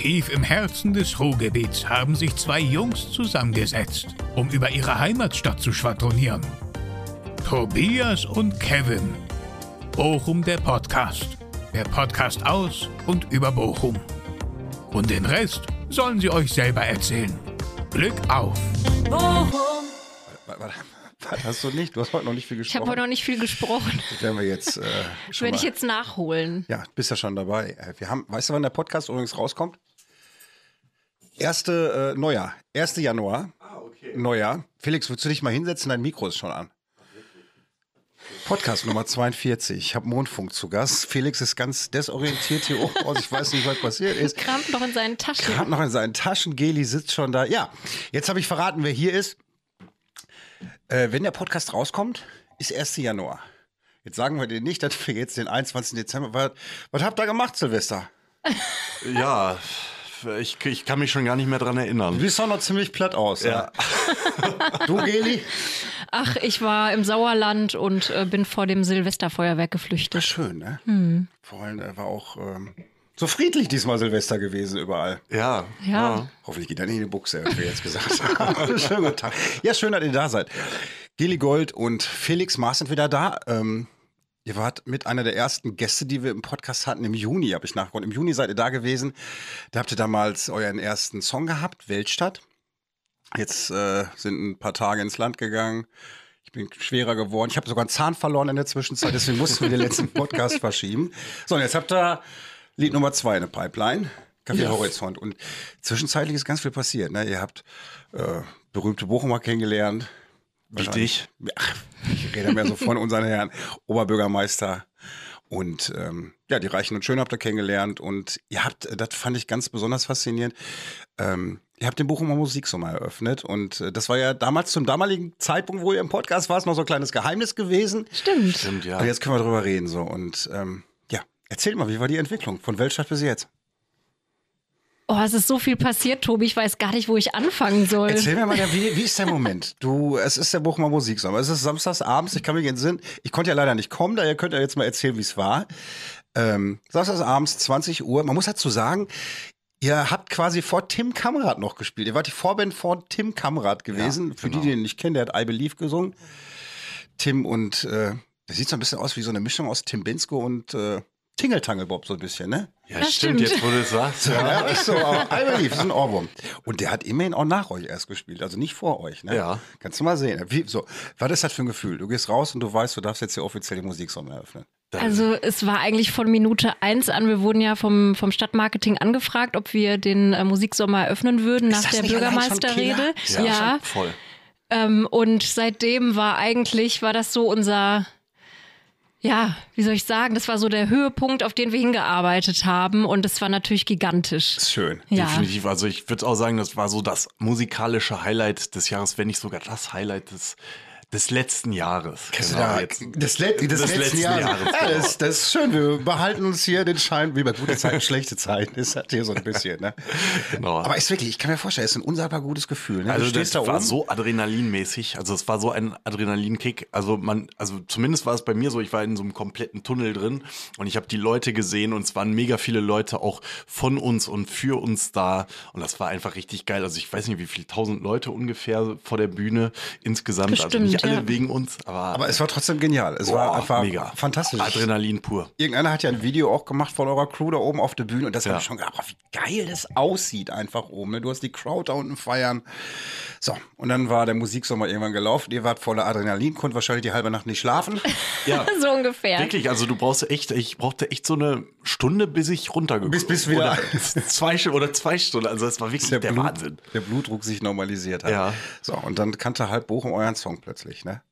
Tief im Herzen des Ruhrgebiets haben sich zwei Jungs zusammengesetzt, um über ihre Heimatstadt zu schwadronieren. Tobias und Kevin. Bochum der Podcast. Der Podcast aus und über Bochum. Und den Rest sollen sie euch selber erzählen. Glück auf! Warte, warte, warte, hast du nicht? Du hast heute noch nicht viel Ich gesprochen. habe heute noch nicht viel gesprochen. Das werden wir jetzt äh, schon Werde mal. ich jetzt nachholen. Ja, bist ja schon dabei. Äh, Wir haben, weißt du, wann der Podcast übrigens rauskommt? Erste äh, Neujahr, 1. Januar. Ah, okay. Neujahr. Felix, würdest du dich mal hinsetzen? Dein Mikro ist schon an. Podcast Nummer 42. Ich habe Mondfunk zu Gast. Felix ist ganz desorientiert hier oben aus. Ich weiß nicht, was passiert ist. Kramt noch in seinen Taschen. Gerade noch in seinen Taschen. Geli sitzt schon da. Ja, jetzt habe ich verraten, wer hier ist. Äh, wenn der Podcast rauskommt, ist 1. Januar. Jetzt sagen wir dir nicht, dass wir jetzt den 21. Dezember. Was, was habt ihr gemacht, Silvester? Ja, ich, ich kann mich schon gar nicht mehr dran Du erinnern. siehst doch noch ziemlich platt aus. Ja. Du, Geli? Ach, ich war im Sauerland und äh, bin vor dem Silvesterfeuerwerk geflüchtet. Schön, ne? Vor allem, er war auch ähm, so friedlich diesmal Silvester gewesen überall. Ja, Ja. Hoffentlich geht er nicht in die Buchse, wie wir jetzt gesagt haben. Schönen guten Tag. Ja, schön, dass ihr da seid. Geli Gold und Felix Maas sind wieder da. Ähm, ihr wart mit einer der ersten Gäste, die wir im Podcast hatten, im Juni, habe ich nachgeguckt. Im Juni seid ihr da gewesen. Da habt ihr damals euren ersten Song gehabt, Weltstadt. Jetzt äh, sind ein paar Tage ins Land gegangen. Ich bin schwerer geworden. Ich habe sogar einen Zahn verloren in der Zwischenzeit, deswegen mussten wir den letzten Podcast verschieben. So, und jetzt habt ihr Lied Nummer zwei in der Pipeline. Café Horizont. Und zwischenzeitlich ist ganz viel passiert. Ne? Ihr habt äh, berühmte Bochumer kennengelernt. Wie dich. Ach, ich rede mehr so von unseren Herren Oberbürgermeister. Und ähm, ja, die Reichen und Schönen habt ihr kennengelernt. Und ihr habt, äh, das fand ich ganz besonders faszinierend, ähm, ihr habt den Bochumer Musiksommer eröffnet. Und äh, das war ja damals zum damaligen Zeitpunkt, wo ihr im Podcast warst, noch so ein kleines Geheimnis gewesen. Stimmt. Stimmt, ja. Und jetzt können wir drüber reden. so Und ähm, ja, erzähl mal, wie war die Entwicklung von Weltstadt bis jetzt? Oh, es ist so viel passiert, Tobi. Ich weiß gar nicht, wo ich anfangen soll. Erzähl mir mal, wie, wie ist der Moment? Du, es ist der Bochumer Musiksommer. Es ist samstags abends, ich kann mich entsinnen. Ich konnte ja leider nicht kommen, daher könnt ihr jetzt mal erzählen, wie es war. Ähm, samstags abends, 20 Uhr. Man muss dazu sagen, ihr habt quasi vor Tim Kamrat noch gespielt. Ihr wart die Vorband vor Tim Kamrat gewesen. Für die, die ihn nicht kennen, der hat I Believe gesungen. Tim und, äh, der sieht so ein bisschen aus wie so eine Mischung aus Tim Bensko und äh, Tingeltangel Bob so ein bisschen, ne? Ja, Das stimmt, stimmt. jetzt wo du es sagst. Ja. Ja, ist so, aber I Believe ist ein Ohrwurm. Und der hat immerhin auch nach euch erst gespielt, also nicht vor euch. Ne? Ja. Kannst du mal sehen. Wie, so, was ist das für ein Gefühl? Du gehst raus und du weißt, du darfst jetzt hier offiziell die Musiksommer eröffnen. Also es war eigentlich von Minute eins an, wir wurden ja vom, vom Stadtmarketing angefragt, ob wir den äh, Musiksommer eröffnen würden nach das der Bürgermeisterrede. Killer? Ja, Voll. ähm, und seitdem war eigentlich, war das so unser, ja, wie soll ich sagen, das war so der Höhepunkt, auf den wir hingearbeitet haben und es war natürlich gigantisch. Ist schön. Ja. Definitiv. Also ich würde auch sagen, das war so das musikalische Highlight des Jahres, wenn nicht sogar das Highlight des, des letzten Jahres. Genau, Ja, jetzt. des, Let des, Des letzten, letzten Jahres. Jahres, Ja, genau. das, das ist schön. Wir behalten uns hier den Schein, wie bei guten Zeiten, schlechte Zeiten. Ist das hier so ein bisschen, ne? Genau. Aber ist wirklich, ich kann mir vorstellen, es ist ein unsagbar gutes Gefühl. Ne? Also das da war oben. so adrenalinmäßig. Also es war so ein Adrenalinkick. Also man, also zumindest war es bei mir so, ich war in so einem kompletten Tunnel drin und ich habe die Leute gesehen und es waren mega viele Leute auch von uns und für uns da. Und das war einfach richtig geil. Also ich weiß nicht, wie viele tausend Leute ungefähr vor der Bühne insgesamt. also Bestimmt, nicht alle ja. wegen uns, aber, Aber es war trotzdem genial. Es war boah, einfach mega. fantastisch. Adrenalin pur. Irgendeiner hat ja ein Video auch gemacht von eurer Crew da oben auf der Bühne und das Ja. habe ich schon gedacht, wie geil das aussieht einfach oben. Ne? Du hast die Crowd da unten feiern. So, und dann war der Musiksommer irgendwann gelaufen. Ihr wart voller Adrenalin, konntet wahrscheinlich die halbe Nacht nicht schlafen. Ja. so ungefähr. Wirklich, also du brauchst echt, ich brauchte echt so eine Stunde, bis ich runtergekommen Bis- bis wieder- Oder zwei, oder zwei Stunden. Also das war wirklich der, Blut, Wahnsinn. der Blutdruck sich normalisiert hat. Ja. So, und dann kannte halb Bochum euren Song plötzlich, ne?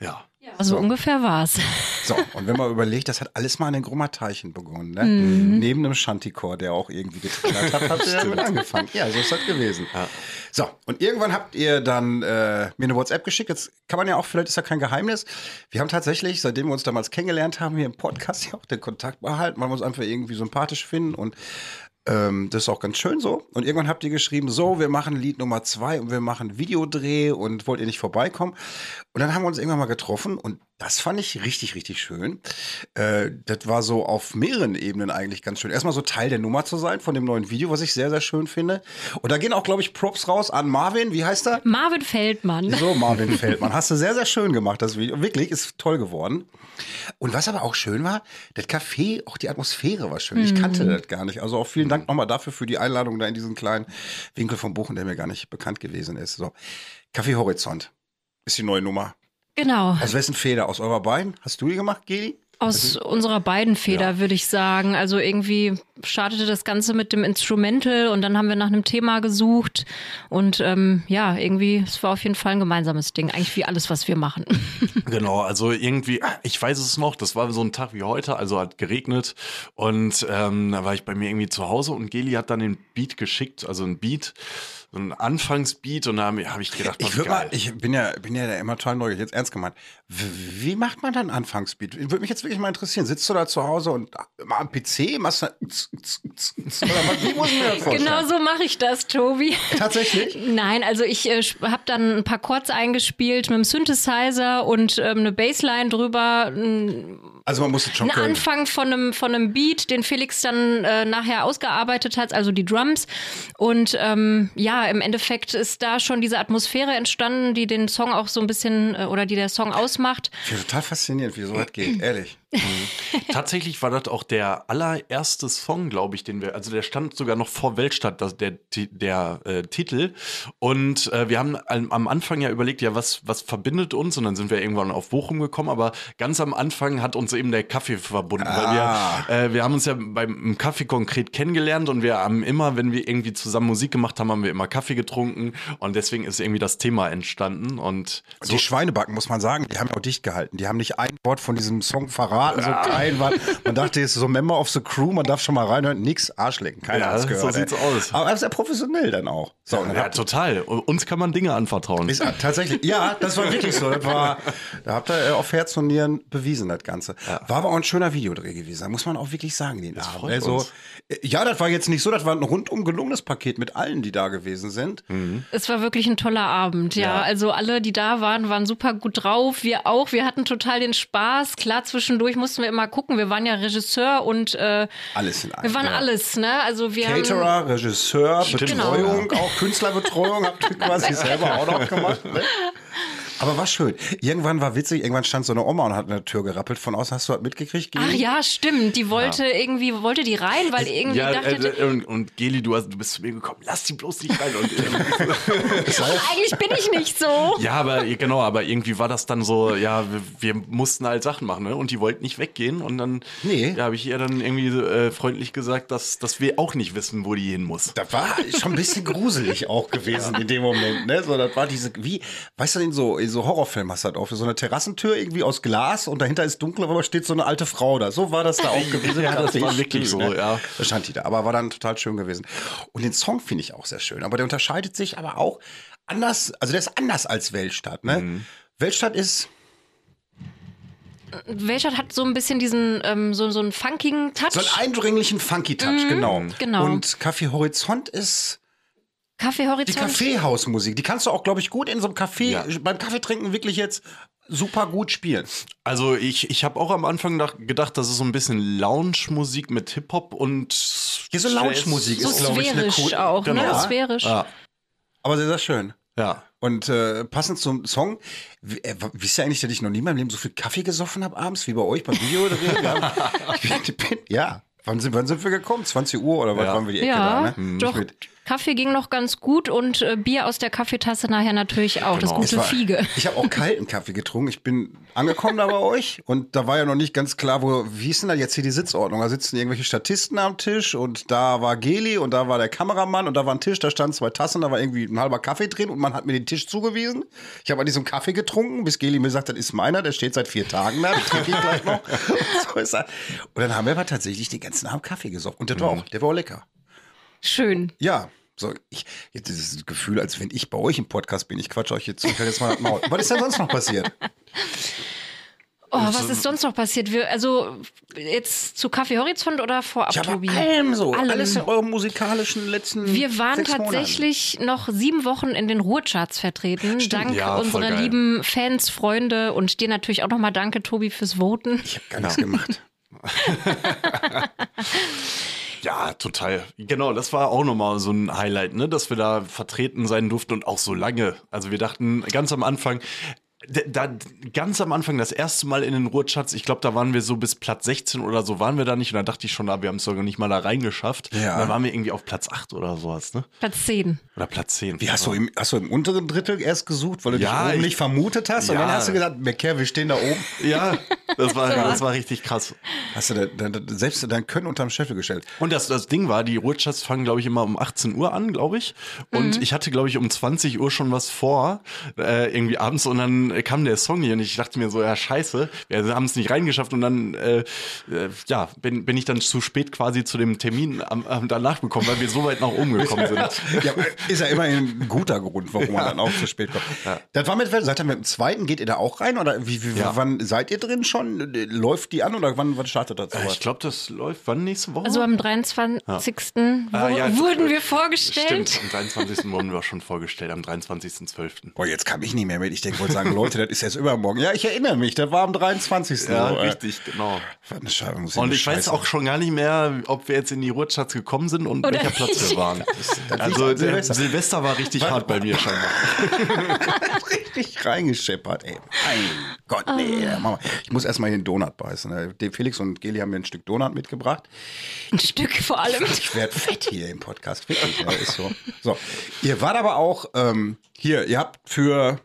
Ja. Also ungefähr war's. So, und wenn man überlegt, das hat alles mal in den Grummerteichen begonnen, ne? Mhm. Neben einem Shantychor, der auch irgendwie getrillert hat, habt ihr damit angefangen. Ja, so ist das gewesen. So, und irgendwann habt ihr dann äh, mir eine WhatsApp geschickt. Jetzt kann man ja auch, vielleicht ist ja kein Geheimnis. Wir haben tatsächlich, seitdem wir uns damals kennengelernt haben, hier im Podcast ja auch den Kontakt behalten, weil wir uns einfach irgendwie sympathisch finden und Ähm, das ist auch ganz schön so. Und irgendwann habt ihr geschrieben, so, wir machen Lied Nummer zwei und wir machen Videodreh und wollt ihr nicht vorbeikommen? Und dann haben wir uns irgendwann mal getroffen und das fand ich richtig, richtig schön. Äh, das war so auf mehreren Ebenen eigentlich ganz schön. Erstmal so Teil der Nummer zu sein von dem neuen Video, was ich sehr, sehr schön finde. Und da gehen auch, glaube ich, Props raus an Marvin. Wie heißt er? Marvin Feldmann. So, Marvin Feldmann. Hast du sehr, sehr schön gemacht, das Video. Wirklich, ist toll geworden. Und was aber auch schön war, das Café, auch die Atmosphäre war schön. Ich kannte Mhm. das gar nicht. Also auch vielen Dank nochmal dafür für die Einladung da in diesen kleinen Winkel von Bochum, der mir gar nicht bekannt gewesen ist. So, Café Horizont ist die neue Nummer. Genau. Aus wessen Feder? Aus eurer beiden? Hast du die gemacht, Geli? Aus unserer beiden Feder, würde ich sagen. Also irgendwie startete das Ganze mit dem Instrumental und dann haben wir nach einem Thema gesucht. Und ähm, ja, irgendwie, es war auf jeden Fall ein gemeinsames Ding. Eigentlich wie alles, was wir machen. Genau, also irgendwie, ah, ich weiß es noch, das war so ein Tag wie heute, also hat geregnet und ähm, da war ich bei mir irgendwie zu Hause und Geli hat dann den Beat geschickt, also ein Beat, so ein Anfangsbeat und da habe hab ich gedacht, Ich, mal, ich bin ja, bin ja da immer total neugierig, jetzt ernst gemeint. Wie macht man dann Anfangsbeat? Würde mich jetzt wirklich mal interessieren. Sitzt du da zu Hause und mal am PC machst du oder was, wie muss mir das vorstellen? genau so mache ich das, Tobi. Tatsächlich? Nein, also ich äh, habe dann ein paar Chords eingespielt mit einem Synthesizer und ähm, eine Bassline drüber. Ein, Also man muss es schon ein können. Anfang von einem, von einem Beat, den Felix dann äh, nachher ausgearbeitet hat, also die Drums. Und ähm, ja, im Endeffekt ist da schon diese Atmosphäre entstanden, die den Song auch so ein bisschen äh, oder die der Song ausmacht. Ich finde total faszinierend, wie so was geht, ehrlich. Tatsächlich war das auch der allererste Song, glaube ich, den wir, also der stand sogar noch vor Weltstadt, das, der, der äh, Titel. Und äh, wir haben am, am Anfang ja überlegt, ja, was, was verbindet uns? Und dann sind wir irgendwann auf Bochum gekommen, aber ganz am Anfang hat uns eben der Kaffee verbunden, Ah. weil wir, äh, wir haben uns ja beim Kaffee konkret kennengelernt und wir haben immer, wenn wir irgendwie zusammen Musik gemacht haben, haben wir immer Kaffee getrunken und deswegen ist irgendwie das Thema entstanden und Und die Schweinebacken, muss man sagen, die haben auch dicht gehalten. Die haben nicht ein Wort von diesem Song verraten, so kein Wort. Man dachte, es ist so Member of the Crew, man darf schon mal reinhören, nix, Arschlecken, keiner Ja, hat's so gehört. sieht's ey. aus. Aber sehr professionell dann auch. So, und dann ja, total. Uns kann man Dinge anvertrauen. Ist, tatsächlich, ja, das war wirklich so. Das war, da habt ihr äh, auf Herz und Nieren bewiesen, das Ganze. War aber auch ein schöner Videodreh gewesen, da muss man auch wirklich sagen, den Abend. freut Also, uns. äh, ja, das war jetzt nicht so, das war ein rundum gelungenes Paket mit allen, die da gewesen sind. Es war wirklich ein toller Abend, ja. Ja. Also alle, die da waren, waren super gut drauf. Wir auch. Wir hatten total den Spaß. Klar, zwischendurch mussten wir immer gucken. Wir waren ja Regisseur und äh, Alles in einem. wir waren ja. alles, ne? Also wir haben Caterer, Regisseur, Stimmt. Betreuung, auch Künstlerbetreuung habt ihr quasi selber auch noch gemacht. Ne? Aber war schön. Irgendwann war witzig, irgendwann stand so eine Oma und hat an der Tür gerappelt. Von außen hast du das mitgekriegt? Ach Geli? ja, stimmt. Die wollte irgendwie, wollte die rein, weil irgendwie Ja, dachte, äh, und, und Geli, du, hast, du bist zu mir gekommen, lass die bloß nicht rein. Und, ähm, eigentlich bin ich nicht so. ja, aber genau, aber irgendwie war das dann so, ja, wir, wir mussten halt Sachen machen, ne? Und die wollten nicht weggehen. Und dann Nee. ja, habe ich ihr dann irgendwie äh, freundlich gesagt, dass, dass wir auch nicht wissen, wo die hin muss. Das war schon ein bisschen gruselig auch gewesen in dem Moment, ne? So, das war diese, wie, weißt du, in so, in so Horrorfilmen hast du das auch, so eine Terrassentür irgendwie aus Glas und dahinter ist dunkel, aber steht so eine alte Frau da. So war das da auch gewesen. Ja, das war wirklich so, ja. Da stand die da, aber war dann total schön gewesen. Und den Song finde ich auch sehr schön, aber der unterscheidet sich aber auch anders, also der ist anders als Weltstadt, ne? Mhm. Weltstadt ist, Welcher hat so ein bisschen diesen, ähm, so, so einen funkigen Touch. so einen eindringlichen Funky-Touch, genau. genau. Und Café Horizont ist die Kaffeehorizont. Kaffeehausmusik. Die kannst du auch, glaube ich, gut in so einem Café, Ja. beim Kaffeetrinken wirklich jetzt super gut spielen. Also ich, ich habe auch am Anfang nach- gedacht, das ist so ein bisschen Lounge-Musik mit Hip-Hop und Hier so Lounge-Musik so ist, glaube ich, eine cool- auch, Genau. ne? Ja. Sphärisch. Ja, Aber sehr, sehr schön. ja. Und äh, passend zum Song, äh, wisst ihr eigentlich, dass ich noch nie in meinem Leben so viel Kaffee gesoffen habe abends wie bei euch beim Video? Ich bin, bin, ja, wann sind, wann sind wir gekommen? 20 Uhr oder was Ja. waren wir die Ecke Ja, da? Ne? doch. Mit- Kaffee ging noch ganz gut und äh, Bier aus der Kaffeetasse nachher natürlich auch. Das Genau. Es gute war- Fiege. Ich habe auch kalten Kaffee getrunken. Ich bin angekommen da bei euch und da war ja noch nicht ganz klar, wo, wie ist denn da jetzt hier die Sitzordnung? Da sitzen irgendwelche Statisten am Tisch und da war Geli und da war der Kameramann und da war ein Tisch, da standen zwei Tassen, da war irgendwie ein halber Kaffee drin und man hat mir den Tisch zugewiesen. Ich habe an diesem Kaffee getrunken, bis Geli mir sagt, das ist meiner, der steht seit vier Tagen da, den trinke ich gleich noch. Und, so ist er. und dann haben wir aber tatsächlich den ganzen Abend Kaffee gesoffen und der war auch, der war auch lecker. Schön. Ja, so, ich, jetzt dieses Gefühl, als wenn ich bei euch im Podcast bin. Ich quatsche euch jetzt, ich jetzt mal Maul. Was ist denn sonst noch passiert? Oh, was ist sonst noch passiert? Wir, also jetzt zu Kaffee Horizont oder vorab, Ja, Tobi? allem so. Allem. Alles in eurem musikalischen letzten Wir waren sechs Monaten. tatsächlich noch sieben Wochen in den Ruhrcharts vertreten. Dank ja, unserer geil. lieben Fans, Freunde und dir natürlich auch nochmal danke, Tobi, fürs Voten. Ich habe gar nichts gemacht. Ja, total. Genau, das war auch nochmal so ein Highlight, ne, dass wir da vertreten sein durften und auch so lange. Also wir dachten ganz am Anfang, da, ganz am Anfang, das erste Mal in den Ruhrcharts, ich glaube, da waren wir so bis Platz 16 oder so, waren wir da nicht. Und da dachte ich schon, ah, wir haben es sogar nicht mal da reingeschafft. Ja. Und dann waren wir irgendwie auf Platz 8 oder sowas, ne? Platz 10. Oder Platz 10. Wie hast du, im, hast du im unteren Drittel erst gesucht, weil du Ja, dich oben ich- nicht vermutet hast? Und Ja. dann hast du gesagt, Becker, wir stehen da oben. Ja, das war, das war richtig krass. Hast du da, da, da, selbst dein Können unterm Scheffel gestellt. Und das, das Ding war, die Ruhrcharts fangen, glaube ich, immer um 18 Uhr an, glaube ich. Und ich hatte, glaube ich, um 20 Uhr schon was vor, äh, irgendwie abends. Und dann äh, kam der Song hier und ich dachte mir so, ja, scheiße, wir haben es nicht reingeschafft. Und dann, äh, äh, ja, bin, bin ich dann zu spät quasi zu dem Termin am, am danach gekommen, weil wir so weit nach oben gekommen sind. Ja, ist ja immerhin ein guter Grund, warum man dann auch zu spät kommt. Das war mit, seid ihr mit dem zweiten, geht ihr da auch rein? Oder wie, wie, Ja. wann seid ihr drin schon? Läuft die an oder wann, wann startet das Äh, sowas? Ich glaube, das läuft wann nächste Woche? Also am 23. Ah, wo- ja, wurden wir vorgestellt. Stimmt, am 23. wurden wir auch schon vorgestellt, am 23.12. Boah, jetzt kam ich nicht mehr mit. Ich denke, wollte sagen, Leute, das ist jetzt übermorgen. Ja, ich erinnere mich, das war am 23. Ja, so, äh, richtig, genau. Was eine Scheiße, muss Und ich weiß auch schon gar nicht mehr, ob wir jetzt in die Ruhrcharts gekommen sind und Oder welcher Platz wir waren. das also Silvester. Silvester. war richtig hart bei mir scheinbar. richtig reingescheppert, ey. Mein Gott, nee. Ah. Mama. Ich muss erstmal hier einen Donut beißen. ne? Felix und Geli haben mir ein Stück Donut mitgebracht. Ein Stück vor allem. Ich werde fett hier im Podcast. Wirklich, ja, ist so. So, ihr wart aber auch ähm, hier, ihr habt für,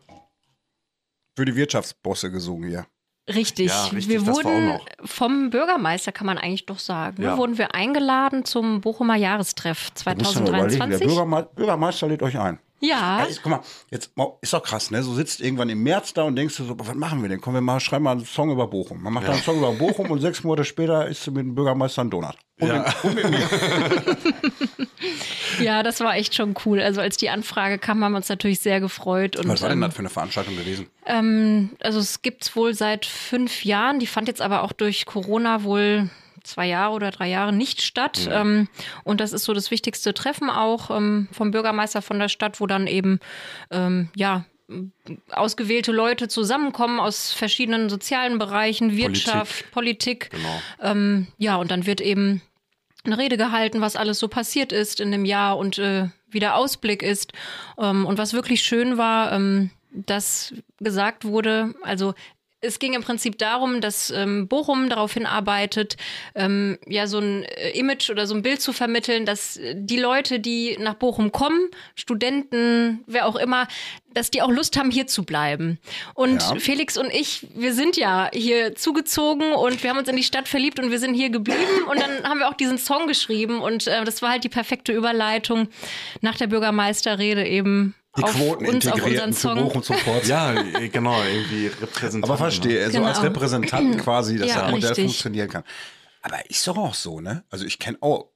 für die Wirtschaftsbosse gesungen hier. Richtig. Ja, richtig, wir wurden vom Bürgermeister, kann man eigentlich doch sagen, Ja. wurden wir eingeladen zum Bochumer Jahrestreff Da müsst ihr mal überlegen, Der 2023. Bürgerme Bürgermeister lädt euch ein. Ja, Ja, ist, guck mal, jetzt ist doch krass, ne? So sitzt irgendwann im März da und denkst du so, was machen wir denn? Kommen wir mal, schreiben mal einen Song über Bochum. Man macht dann einen Song über Bochum und sechs Monate später ist mit dem Bürgermeister ein Donut. Und, Ja. mit, und mit mir. ja, das war echt schon cool. Also als die Anfrage kam, haben wir uns natürlich sehr gefreut. Und, Was war denn ähm, das für eine Veranstaltung gewesen? Ähm, also es gibt's wohl seit fünf Jahren. Die fand jetzt aber auch durch Corona wohl zwei Jahre oder drei Jahre nicht statt. Ähm, und das ist so das wichtigste Treffen auch ähm, vom Bürgermeister von der Stadt, wo dann eben ähm, ja ausgewählte Leute zusammenkommen aus verschiedenen sozialen Bereichen, Wirtschaft, Politik. Genau. Ähm, ja, und dann wird eben eine Rede gehalten, was alles so passiert ist in dem Jahr und äh, wie der Ausblick ist. Ähm, und was wirklich schön war, ähm, dass gesagt wurde, also es ging im Prinzip darum, dass ähm, Bochum darauf hinarbeitet, ähm, ja so ein äh, Image oder so ein Bild zu vermitteln, dass äh, die Leute, die nach Bochum kommen, Studenten, wer auch immer, dass die auch Lust haben, hier zu bleiben. Und Ja. Felix und ich, wir sind ja hier zugezogen und wir haben uns in die Stadt verliebt und wir sind hier geblieben. Und dann haben wir auch diesen Song geschrieben und äh, das war halt die perfekte Überleitung nach der Bürgermeisterrede eben Die Quoten uns, integrierten zu Song. Bochum Support. Ja, äh, genau, irgendwie Repräsentant. Aber verstehe, so Genau. als Repräsentanten quasi, dass Ja, das Modell richtig. funktionieren kann. Aber ist doch auch so, ne? Also ich kenne auch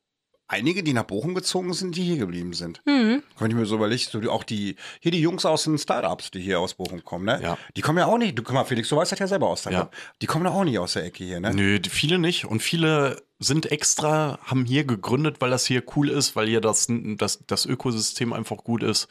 einige, die nach Bochum gezogen sind, die hier geblieben sind. Mhm. Wenn ich mir so überlege, so die- auch die, hier die Jungs aus den Startups, die hier aus Bochum kommen, ne? Ja. Die kommen ja auch nicht, du guck mal, Felix, du weißt das ja selber aus der Ja. Die kommen ja auch nicht aus der Ecke hier, ne? Nö, viele nicht. Und viele sind extra, haben hier gegründet, weil das hier cool ist, weil hier das, das, das Ökosystem einfach gut ist.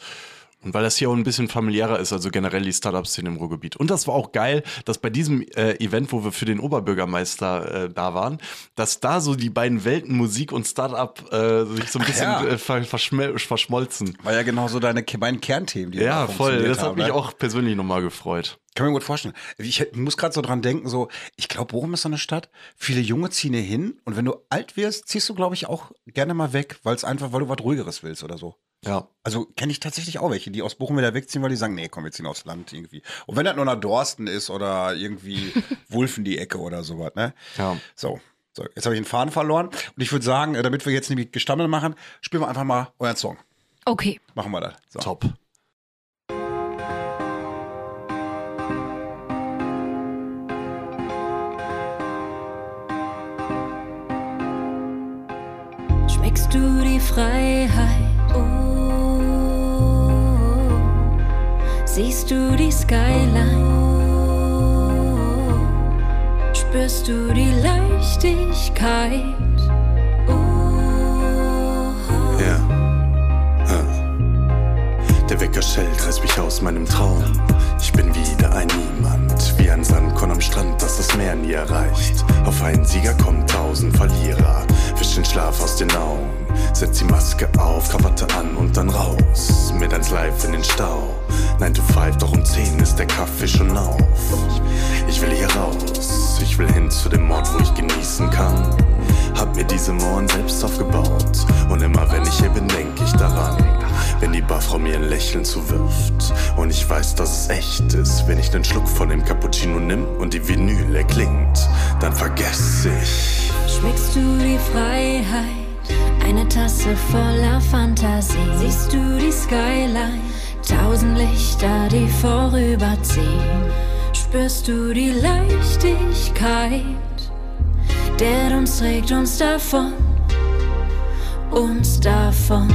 Und weil das hier auch ein bisschen familiärer ist, also generell die Startup-Szene im Ruhrgebiet. Und das war auch geil, dass bei diesem äh, Event, wo wir für den Oberbürgermeister äh, da waren, dass da so die beiden Welten Musik und Startup äh, sich so ein bisschen ja. äh, ver verschmolzen. War ja genau so deine beiden Kernthemen, die Ja, voll. Das hat haben, mich ne? auch persönlich nochmal gefreut. Kann mir gut vorstellen. Ich muss gerade so dran denken, so, ich glaube, Bochum ist so eine Stadt. Viele Junge ziehen hier hin und wenn du alt wirst, ziehst du, glaube ich, auch gerne mal weg, weil es einfach, weil du was ruhigeres willst oder so. Ja. Also kenne ich tatsächlich auch welche, die aus Bochum wieder wegziehen, weil die sagen, nee, komm, wir ziehen aufs Land irgendwie. Und wenn das nur nach Dorsten ist oder irgendwie Wulfen die Ecke oder sowas, ne? Ja. So. So, jetzt habe ich den Faden verloren. Und ich würde sagen, äh, damit wir jetzt nämlich Gestammel machen, spielen wir einfach mal euren Song. Okay. Machen wir das. So. Top. Schmeckst du die Freiheit? Siehst du die Skyline? Spürst du die Leichtigkeit. Oh. Ja. Ah. Der Wecker schellt, reißt mich aus meinem Traum. Ich bin wieder ein Niemand, wie ein Sandkorn am Strand, das das Meer nie erreicht. Auf einen Sieger kommt tausend Verlierer, wisch den Schlaf aus den Augen. Setz die Maske auf, Krawatte an und dann raus. Mit eins live in den Stau. 9 to 5, doch um 10 ist der Kaffee schon auf. Ich will hier raus, ich will hin zu dem Ort, wo ich genießen kann. Hab mir diese Mauern selbst aufgebaut. Und immer wenn ich hier bin, denk ich daran. Wenn die Barfrau mir ein Lächeln zuwirft. Und ich weiß, dass es echt ist. Wenn ich den Schluck von dem Cappuccino nimm und die Vinyl erklingt, dann vergess ich. Schmeckst du die Freiheit? Eine Tasse voller Fantasie. Siehst du die Skyline? Tausend Lichter, die vorüberziehen. Spürst du die Leichtigkeit? Der uns trägt uns davon, uns davon.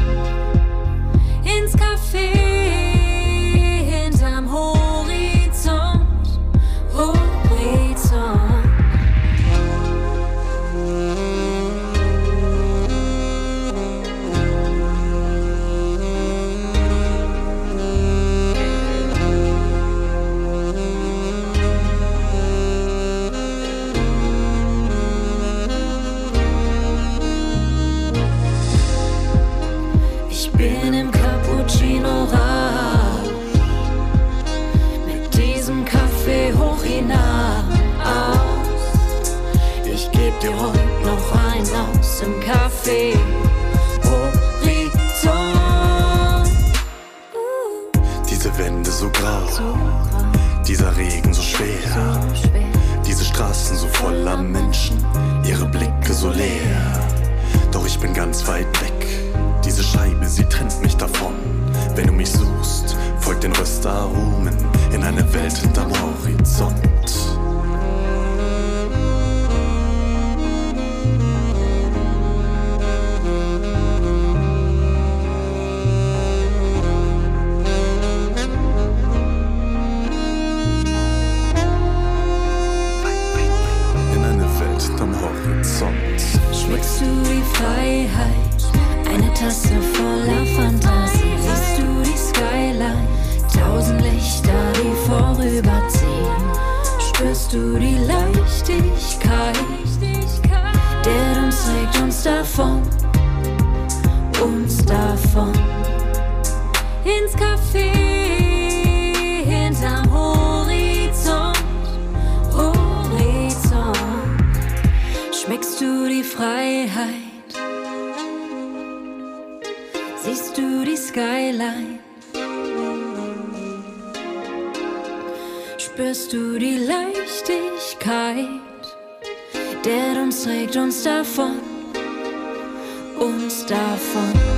Ins im Kaffee. Horizont. Diese Wände so grau, dieser Regen so schwer. so schwer. Diese Straßen so voller Menschen, ihre Blicke so leer. Doch ich bin ganz weit weg. Diese Scheibe, sie trennt mich davon. Wenn du mich suchst, folg den Röstaromen in eine Welt hinterm Horizont. Du die Freiheit? Eine Tasse voller Fantasie. Du die Leichtigkeit? Der uns trägt uns davon, uns davon.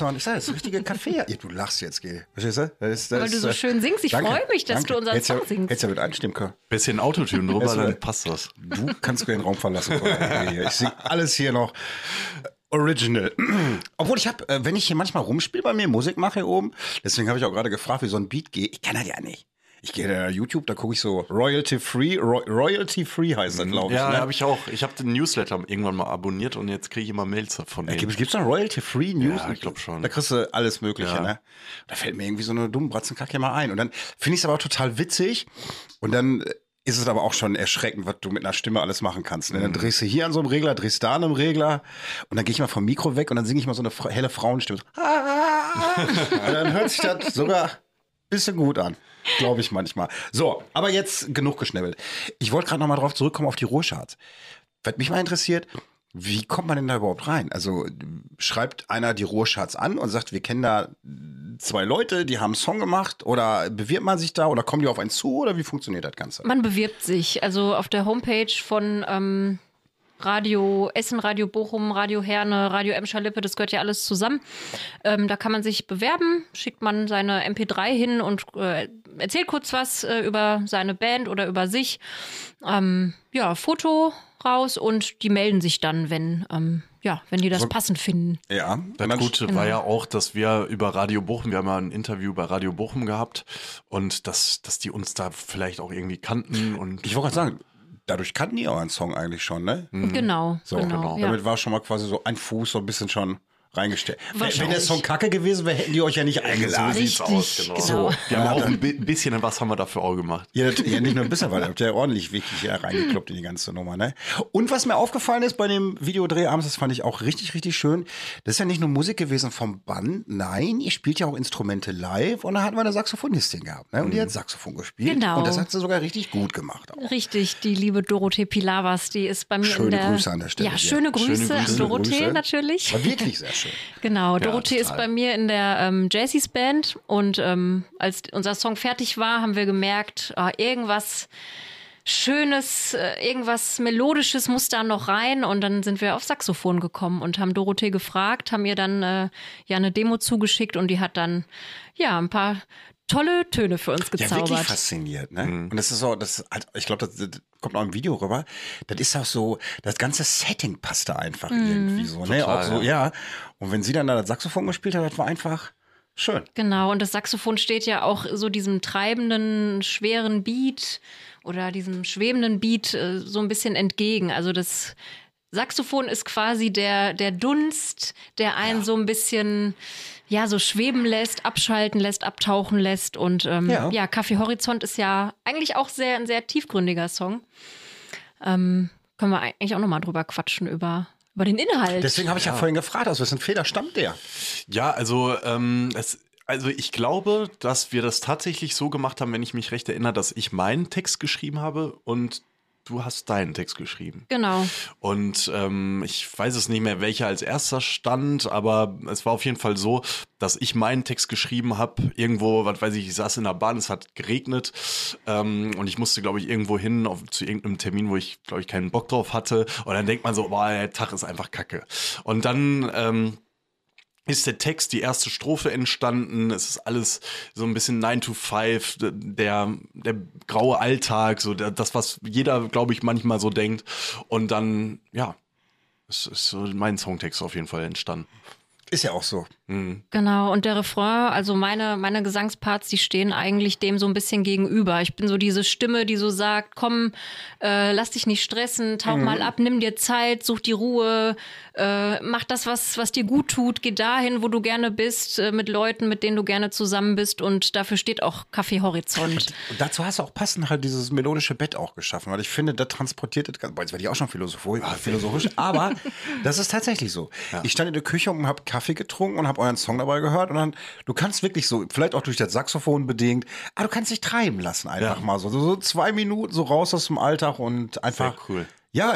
Horizont. Ich sag, das ist richtige Café. Ja, du lachst jetzt, geh. Verstehst du? Das ist, das Weil du so schön singst. Ich freue mich, dass danke. du unseren Hättest ja- Song singst. Hättest ja mit einstimmen können. Bisschen Autotune drüber, dann passt das. Du kannst den Raum verlassen. Ich sing alles hier noch original. Obwohl ich habe, äh, wenn ich hier manchmal rumspiele bei mir, Musik mache hier oben, deswegen habe ich auch gerade gefragt, wie so ein Beat geht. Ich kann das ja nicht. Ich gehe da YouTube, da gucke ich so Royalty Free, Ro Royalty Free heißt das, glaube ich. Ja, ne? habe ich auch. Ich habe den Newsletter irgendwann mal abonniert und jetzt kriege ich immer Mails davon. Äh, Gibt es da Royalty Free News? Ja, ich glaub schon. Da kriegst du alles Mögliche, Ja. ne? Da fällt mir irgendwie so eine dumme Bratzenkacke mal ein. Und dann finde ich es aber auch total witzig. Und dann äh, ist es aber auch schon erschreckend, was du mit einer Stimme alles machen kannst. Ne? Dann drehst du hier an so einem Regler, drehst da an einem Regler. Und dann gehe ich mal vom Mikro weg und dann singe ich mal so eine helle Frauenstimme. Und dann hört sich das sogar ein bisschen gut an. Glaube ich manchmal. So, aber jetzt genug geschnäbbelt. Ich wollte gerade noch mal drauf zurückkommen auf die Ruhrcharts. Was mich mal interessiert, Wie kommt man denn da überhaupt rein? Also schreibt einer die Ruhrschatz an und sagt, wir kennen da zwei Leute, die haben einen Song gemacht oder bewirbt man sich da oder kommen die auf einen zu oder wie funktioniert das Ganze? Man bewirbt sich. Also auf der Homepage von ähm, Radio Essen, Radio Bochum, Radio Herne, Radio Emscher-Lippe, das gehört ja alles zusammen. Ähm, da kann man sich bewerben, schickt man seine MP3 hin und äh, erzählt kurz was äh, über seine Band oder über sich. Ähm, ja, Foto raus und die melden sich dann, wenn, ähm, ja, wenn die das So- passend finden. Ja, Das Gute Genau. war ja auch, dass wir über Radio Bochum, wir haben ja ein Interview bei Radio Bochum gehabt und dass, dass die uns da vielleicht auch irgendwie kannten und Ich wollte gerade sagen, dadurch kannten die euren Song eigentlich schon, ne? Genau, So, genau. Ja. Damit war schon mal quasi so ein Fuß so ein bisschen schon reingestellt. Wenn, der Wahrscheinlich. Song kacke gewesen wäre, hätten die euch ja nicht eingeladen. sieht's aus, genau. So. wir haben auch ein bi- bisschen was haben wir dafür auch gemacht. Ja, das, ja, nicht nur ein bisschen, weil ihr habt ja ordentlich wirklich ja, reingekloppt in die ganze Nummer, ne? Und was mir aufgefallen ist bei dem Videodreh abends, das fand ich auch richtig, richtig schön. Das ist ja nicht nur Musik gewesen vom Band, nein, ihr spielt ja auch Instrumente live und da hatten wir eine Saxophonistin gehabt, ne? Und die hat Saxophon gespielt. Genau. Und das hat sie sogar richtig gut gemacht auch. Richtig, die liebe Dorothee Pilavas, die ist bei mir Schöne in der. Grüße an der Stelle Ja, schöne Grüße, Schöne an Grüße, Dorothee Grüße. natürlich. War wirklich sehr schön. Genau, Dorothee ist total. bei mir in der ähm, Jaycees Band und ähm, als unser Song fertig war, haben wir gemerkt, ah, irgendwas Schönes, äh, irgendwas Melodisches muss da noch rein und dann sind wir auf Saxophon gekommen und haben Dorothee gefragt, haben ihr dann äh, ja eine Demo zugeschickt und die hat dann ja ein paar tolle Töne für uns Ja, wirklich gezaubert. fasziniert, ne? Und das ist so, das halt, ich glaube, das, das kommt auch im Video rüber. Das ist auch so, das ganze Setting passt da einfach Mhm. irgendwie so, ne? Total, Auch so, ja. Und wenn sie dann da das Saxophon gespielt hat, das war einfach schön. Genau, und das Saxophon steht ja auch so diesem treibenden, schweren Beat oder diesem schwebenden Beat äh, so ein bisschen entgegen. Also das Saxophon ist quasi der, der Dunst, der einen so ein bisschen, ja, so schweben lässt, abschalten lässt, abtauchen lässt. Und ähm, Ja. ja. Kaffee Horizont ist ja eigentlich auch sehr, ein sehr tiefgründiger Song. Ähm, können wir eigentlich auch nochmal drüber quatschen, über, über den Inhalt. Deswegen habe ich ja. vorhin gefragt, aus wessen Feder stammt der? Ja, also ähm, es, also ich glaube, dass wir das tatsächlich so gemacht haben, wenn ich mich recht erinnere, dass ich meinen Text geschrieben habe und du hast deinen Text geschrieben. genau. Und ähm, ich weiß es nicht mehr, welcher als erster stand, aber es war auf jeden Fall so, dass ich meinen Text geschrieben habe. Irgendwo, was weiß ich, ich saß in der Bahn, es hat geregnet ähm, und ich musste, glaube ich, irgendwo hin auf, zu irgendeinem Termin, wo ich, glaube ich, keinen Bock drauf hatte. Und dann denkt man so, boah, der Tag ist einfach kacke. Und dann ähm, ist der Text, die erste Strophe entstanden. Es ist alles so ein bisschen 9 to 5, der, der graue Alltag, so das, was jeder, glaube ich, manchmal so denkt. Und dann, ja, es ist so mein Songtext auf jeden Fall entstanden. Ist ja auch so. Genau, und der Refrain, also meine, meine Gesangsparts, die stehen eigentlich dem so ein bisschen gegenüber. Ich bin so diese Stimme, die so sagt, komm, äh, lass dich nicht stressen, tauch mal ab, nimm dir Zeit, such die Ruhe, äh, mach das, was, was dir gut tut, geh dahin, wo du gerne bist, äh, mit Leuten, mit denen du gerne zusammen bist und dafür steht auch Kaffee Horizont. Und dazu hast du auch passend halt dieses melodische Bett auch geschaffen, weil ich finde, das transportiert das ganz. Boah, jetzt werde ich auch schon philosophisch, philosophisch aber das ist tatsächlich so. Ich stand in der Küche und habe Kaffee getrunken und habe euren Song dabei gehört und dann, du kannst wirklich so, vielleicht auch durch das Saxophon bedingt, aber du kannst dich treiben lassen einfach Ja. mal so. so. Zwei Minuten so raus aus dem Alltag und einfach. Sehr cool. Ja,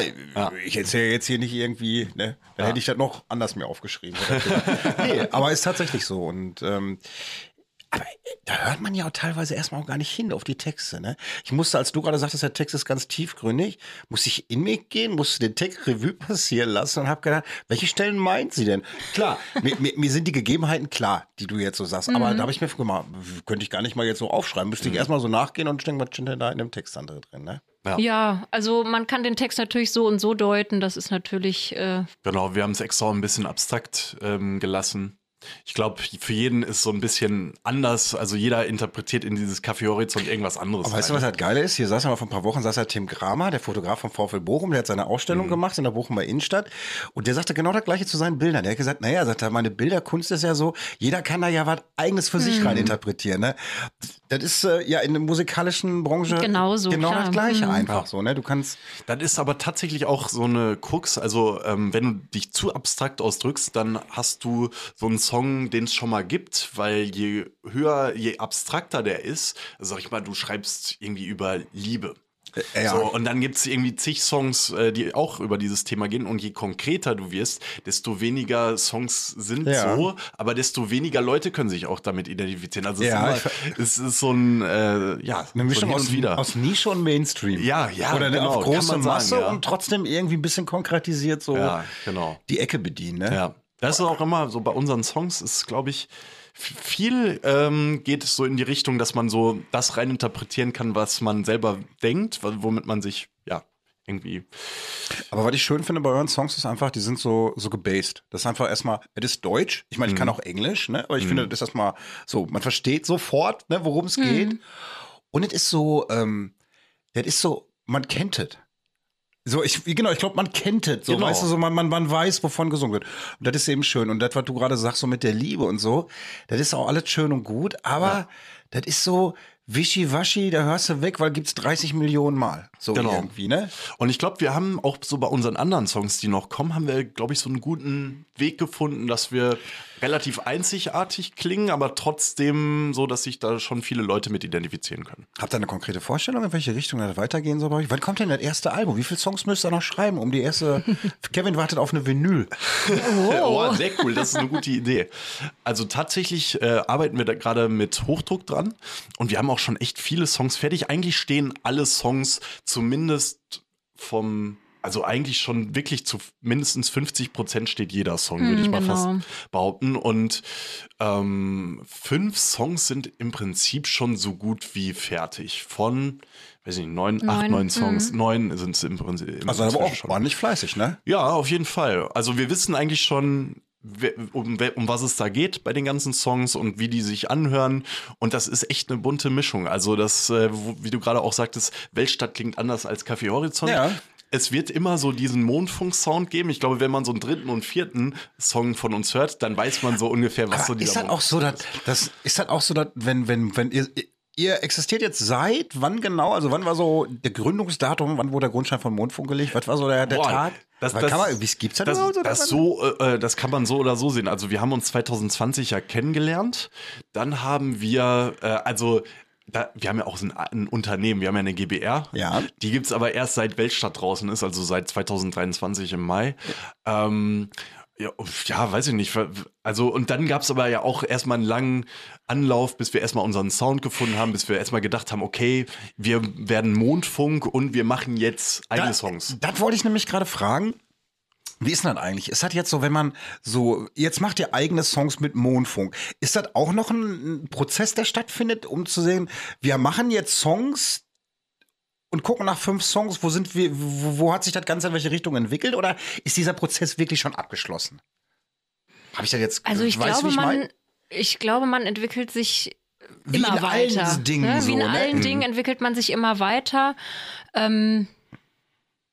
ich erzähle jetzt hier nicht irgendwie, ne? Dann hätte ich das noch anders mir aufgeschrieben. nee, aber ist tatsächlich so. Und ähm, aber äh, da hört man ja auch teilweise erstmal auch gar nicht hin auf die Texte, ne? Ich musste, als du gerade sagtest, der Text ist ganz tiefgründig, musste ich in mich gehen, musste den Text Revue passieren lassen und habe gedacht, welche Stellen meint sie denn? Klar, mir, mir, mir sind die Gegebenheiten klar, die du jetzt so sagst, aber da habe ich mir gemacht, könnte ich gar nicht mal jetzt so aufschreiben, müsste ich erstmal so nachgehen und denken, was steht denn da in dem Text dann drin, ne? Ja, also man kann den Text natürlich so und so deuten, das ist natürlich äh, Genau, wir haben es extra ein bisschen abstrakt ähm, gelassen. Ich glaube, für jeden ist so ein bisschen anders. Also jeder interpretiert in dieses Café Horizont irgendwas anderes. Aber weißt du, was halt geil ist? Hier saß ja mal vor ein paar Wochen, saß ja Tim Kramer, der Fotograf vom VfL Bochum, der hat seine Ausstellung gemacht in der Bochumer Innenstadt und der sagte genau das gleiche zu seinen Bildern. Der hat gesagt, naja, sagt er, meine Bilderkunst ist ja so, jeder kann da ja was eigenes für sich rein interpretieren. Ne? Das ist äh, ja in der musikalischen Branche Genauso, genau klar. das Gleiche Mhm. einfach so. Ne? Du kannst, Das ist aber tatsächlich auch so eine Krux. Also, ähm, wenn du dich zu abstrakt ausdrückst, dann hast du so einen Song, den es schon mal gibt, weil je höher, je abstrakter der ist, sag ich mal, du schreibst irgendwie über Liebe. Äh, ja. So, und dann gibt's irgendwie zig Songs, äh, die auch über dieses Thema gehen. Und je konkreter du wirst, desto weniger Songs sind Ja. so, aber desto weniger Leute können sich auch damit identifizieren. Also es, Ja, ist, immer, es ist so ein, äh, ja, Eine Mischung so aus, wieder. aus Nische und Mainstream. Ja, ja, Oder genau, auf große sagen, Masse ja. und trotzdem irgendwie ein bisschen konkretisiert so ja, genau. die Ecke bedienen. Ne? Ja, das ist auch immer so bei unseren Songs ist, glaube ich, viel ähm, geht es so in die Richtung, dass man so das rein interpretieren kann, was man selber denkt, womit man sich ja irgendwie Aber was ich schön finde bei euren Songs ist einfach, die sind so, so gebased. Das ist einfach erstmal, es ist Deutsch. Ich meine, ich kann auch Englisch, ne? Aber ich finde, das ist erstmal so, man versteht sofort, ne, worum es geht. Und es ist so, ähm, das ist so, man kennt es. So, ich, genau, ich glaube, man kennt es. So, Genau. weißt du, so, man, man, man weiß, wovon gesungen wird. Und das ist eben schön. Und das, was du gerade sagst, so mit der Liebe und so, das ist auch alles schön und gut, aber das ist so wischiwaschi, da hörst du weg, weil gibt's 30 Millionen Mal. So Genau. irgendwie, ne? Und ich glaube, wir haben auch so bei unseren anderen Songs, die noch kommen, haben wir, glaube ich, so einen guten Weg gefunden, dass wir relativ einzigartig klingen, aber trotzdem so, dass sich da schon viele Leute mit identifizieren können. Habt ihr eine konkrete Vorstellung, in welche Richtung das weitergehen soll bei euch? Wann kommt denn das erste Album? Wie viele Songs müsst ihr noch schreiben, um die erste. Kevin wartet auf eine Vinyl. Oh, sehr cool, das ist eine gute Idee. Also tatsächlich äh, arbeiten wir da gerade mit Hochdruck dran und wir haben auch schon echt viele Songs fertig. Eigentlich stehen alle Songs zumindest vom, also eigentlich schon wirklich zu mindestens 50 Prozent steht jeder Song, würde ich mal genau. fast behaupten. Und ähm, fünf Songs sind im Prinzip schon so gut wie fertig. Von, weiß nicht, neun, acht, Neun, neun Songs, neun sind es im Prinzip. im Also aber auch schon. ordentlich fleißig, ne? Ja, auf jeden Fall. Also wir wissen eigentlich schon, um, um was es da geht bei den ganzen Songs und wie die sich anhören. Und das ist echt eine bunte Mischung. Also das, äh, wie du gerade auch sagtest, Weltstadt klingt anders als Café Horizont. Ja. Es wird immer so diesen Mondfunk-Sound geben. Ich glaube, wenn man so einen dritten und vierten Song von uns hört, dann weiß man so ungefähr, was so Aber dieser ist Mond- auch so, dass, das, ist das auch so, dass, wenn, wenn, wenn ihr, ihr existiert jetzt seit wann genau? Also wann war so der Gründungsdatum, wann wurde der Grundstein von Mondfunk gelegt? Was war so der, der Boah, Tag? Das, das, kann man, wie gibt's das, das, überhaupt? das, so, äh, das kann man so oder so sehen. Also wir haben uns 2020 ja kennengelernt. Dann haben wir, äh, also da, wir haben ja auch so ein, ein Unternehmen, wir haben ja eine GBR. Ja. Die gibt's aber erst seit Weltstadt draußen ist, also seit 2023 im Mai. Ähm, ja, ja, weiß ich nicht. Also, und dann gab's aber ja auch erstmal einen langen Anlauf, bis wir erstmal unseren Sound gefunden haben, bis wir erstmal gedacht haben, okay, wir werden Mondfunk und wir machen jetzt eigene Da- Songs. Das wollte ich nämlich gerade fragen. Wie ist denn das eigentlich? Ist das jetzt so, wenn man so, jetzt macht ihr eigene Songs mit Mondfunk. Ist das auch noch ein, ein Prozess, der stattfindet, um zu sehen, wir machen jetzt Songs und gucken nach fünf Songs, wo sind wir, wo, wo hat sich das Ganze in welche Richtung entwickelt oder ist dieser Prozess wirklich schon abgeschlossen? Habe ich das jetzt, Also ich weißt du, glaube, wie ich mein? Ich glaube, man entwickelt sich Wie immer in allen weiter. Dingen ne? so, Wie in ne? allen Mhm. Dingen entwickelt man sich immer weiter. Ähm,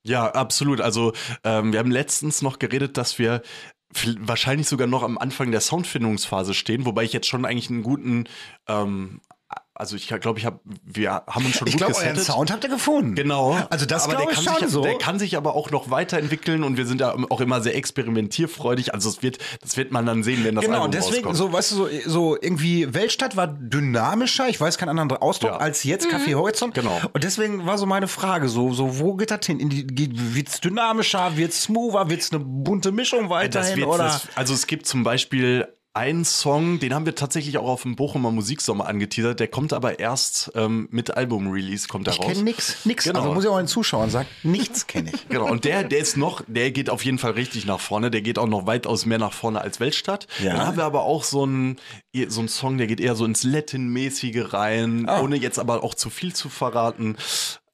Ja, absolut. Also ähm, wir haben letztens noch geredet, dass wir wahrscheinlich sogar noch am Anfang der Soundfindungsphase stehen, wobei ich jetzt schon eigentlich einen guten, ähm, also ich glaube, ich habe, wir haben uns schon Ich gut euren gesettet. Sound habt ihr gefunden. Genau. Also das aber glaube der ich kann schon sich, so. Der kann sich aber auch noch weiterentwickeln und wir sind da auch immer sehr experimentierfreudig. Also es wird, das wird man dann sehen, wenn das Genau, Album deswegen, rauskommt. so, weißt du, so, so irgendwie Weltstadt war dynamischer, ich weiß keinen anderen Ausdruck, Ja. als jetzt Café Horizont. Genau. Und deswegen war so meine Frage, so, so wo geht das hin? In die, geht- wird's dynamischer, wird's smoother, wird's eine bunte Mischung Das weiterhin, wird, oder? das, also es gibt zum Beispiel einen Song, den haben wir tatsächlich auch auf dem Bochumer Musiksommer angeteasert, der kommt aber erst ähm, mit Album-Release, kommt er ich raus. kenne nix, nix. Genau. Also muss ich auch den Zuschauern sagen, nichts kenne ich. Genau, und der, der ist noch, der geht auf jeden Fall richtig nach vorne. Der geht auch noch weitaus mehr nach vorne als Weltstadt. Ja. Dann haben wir aber auch so einen, so einen Song, der geht eher so ins Latin-mäßige rein, Ah. ohne jetzt aber auch zu viel zu verraten.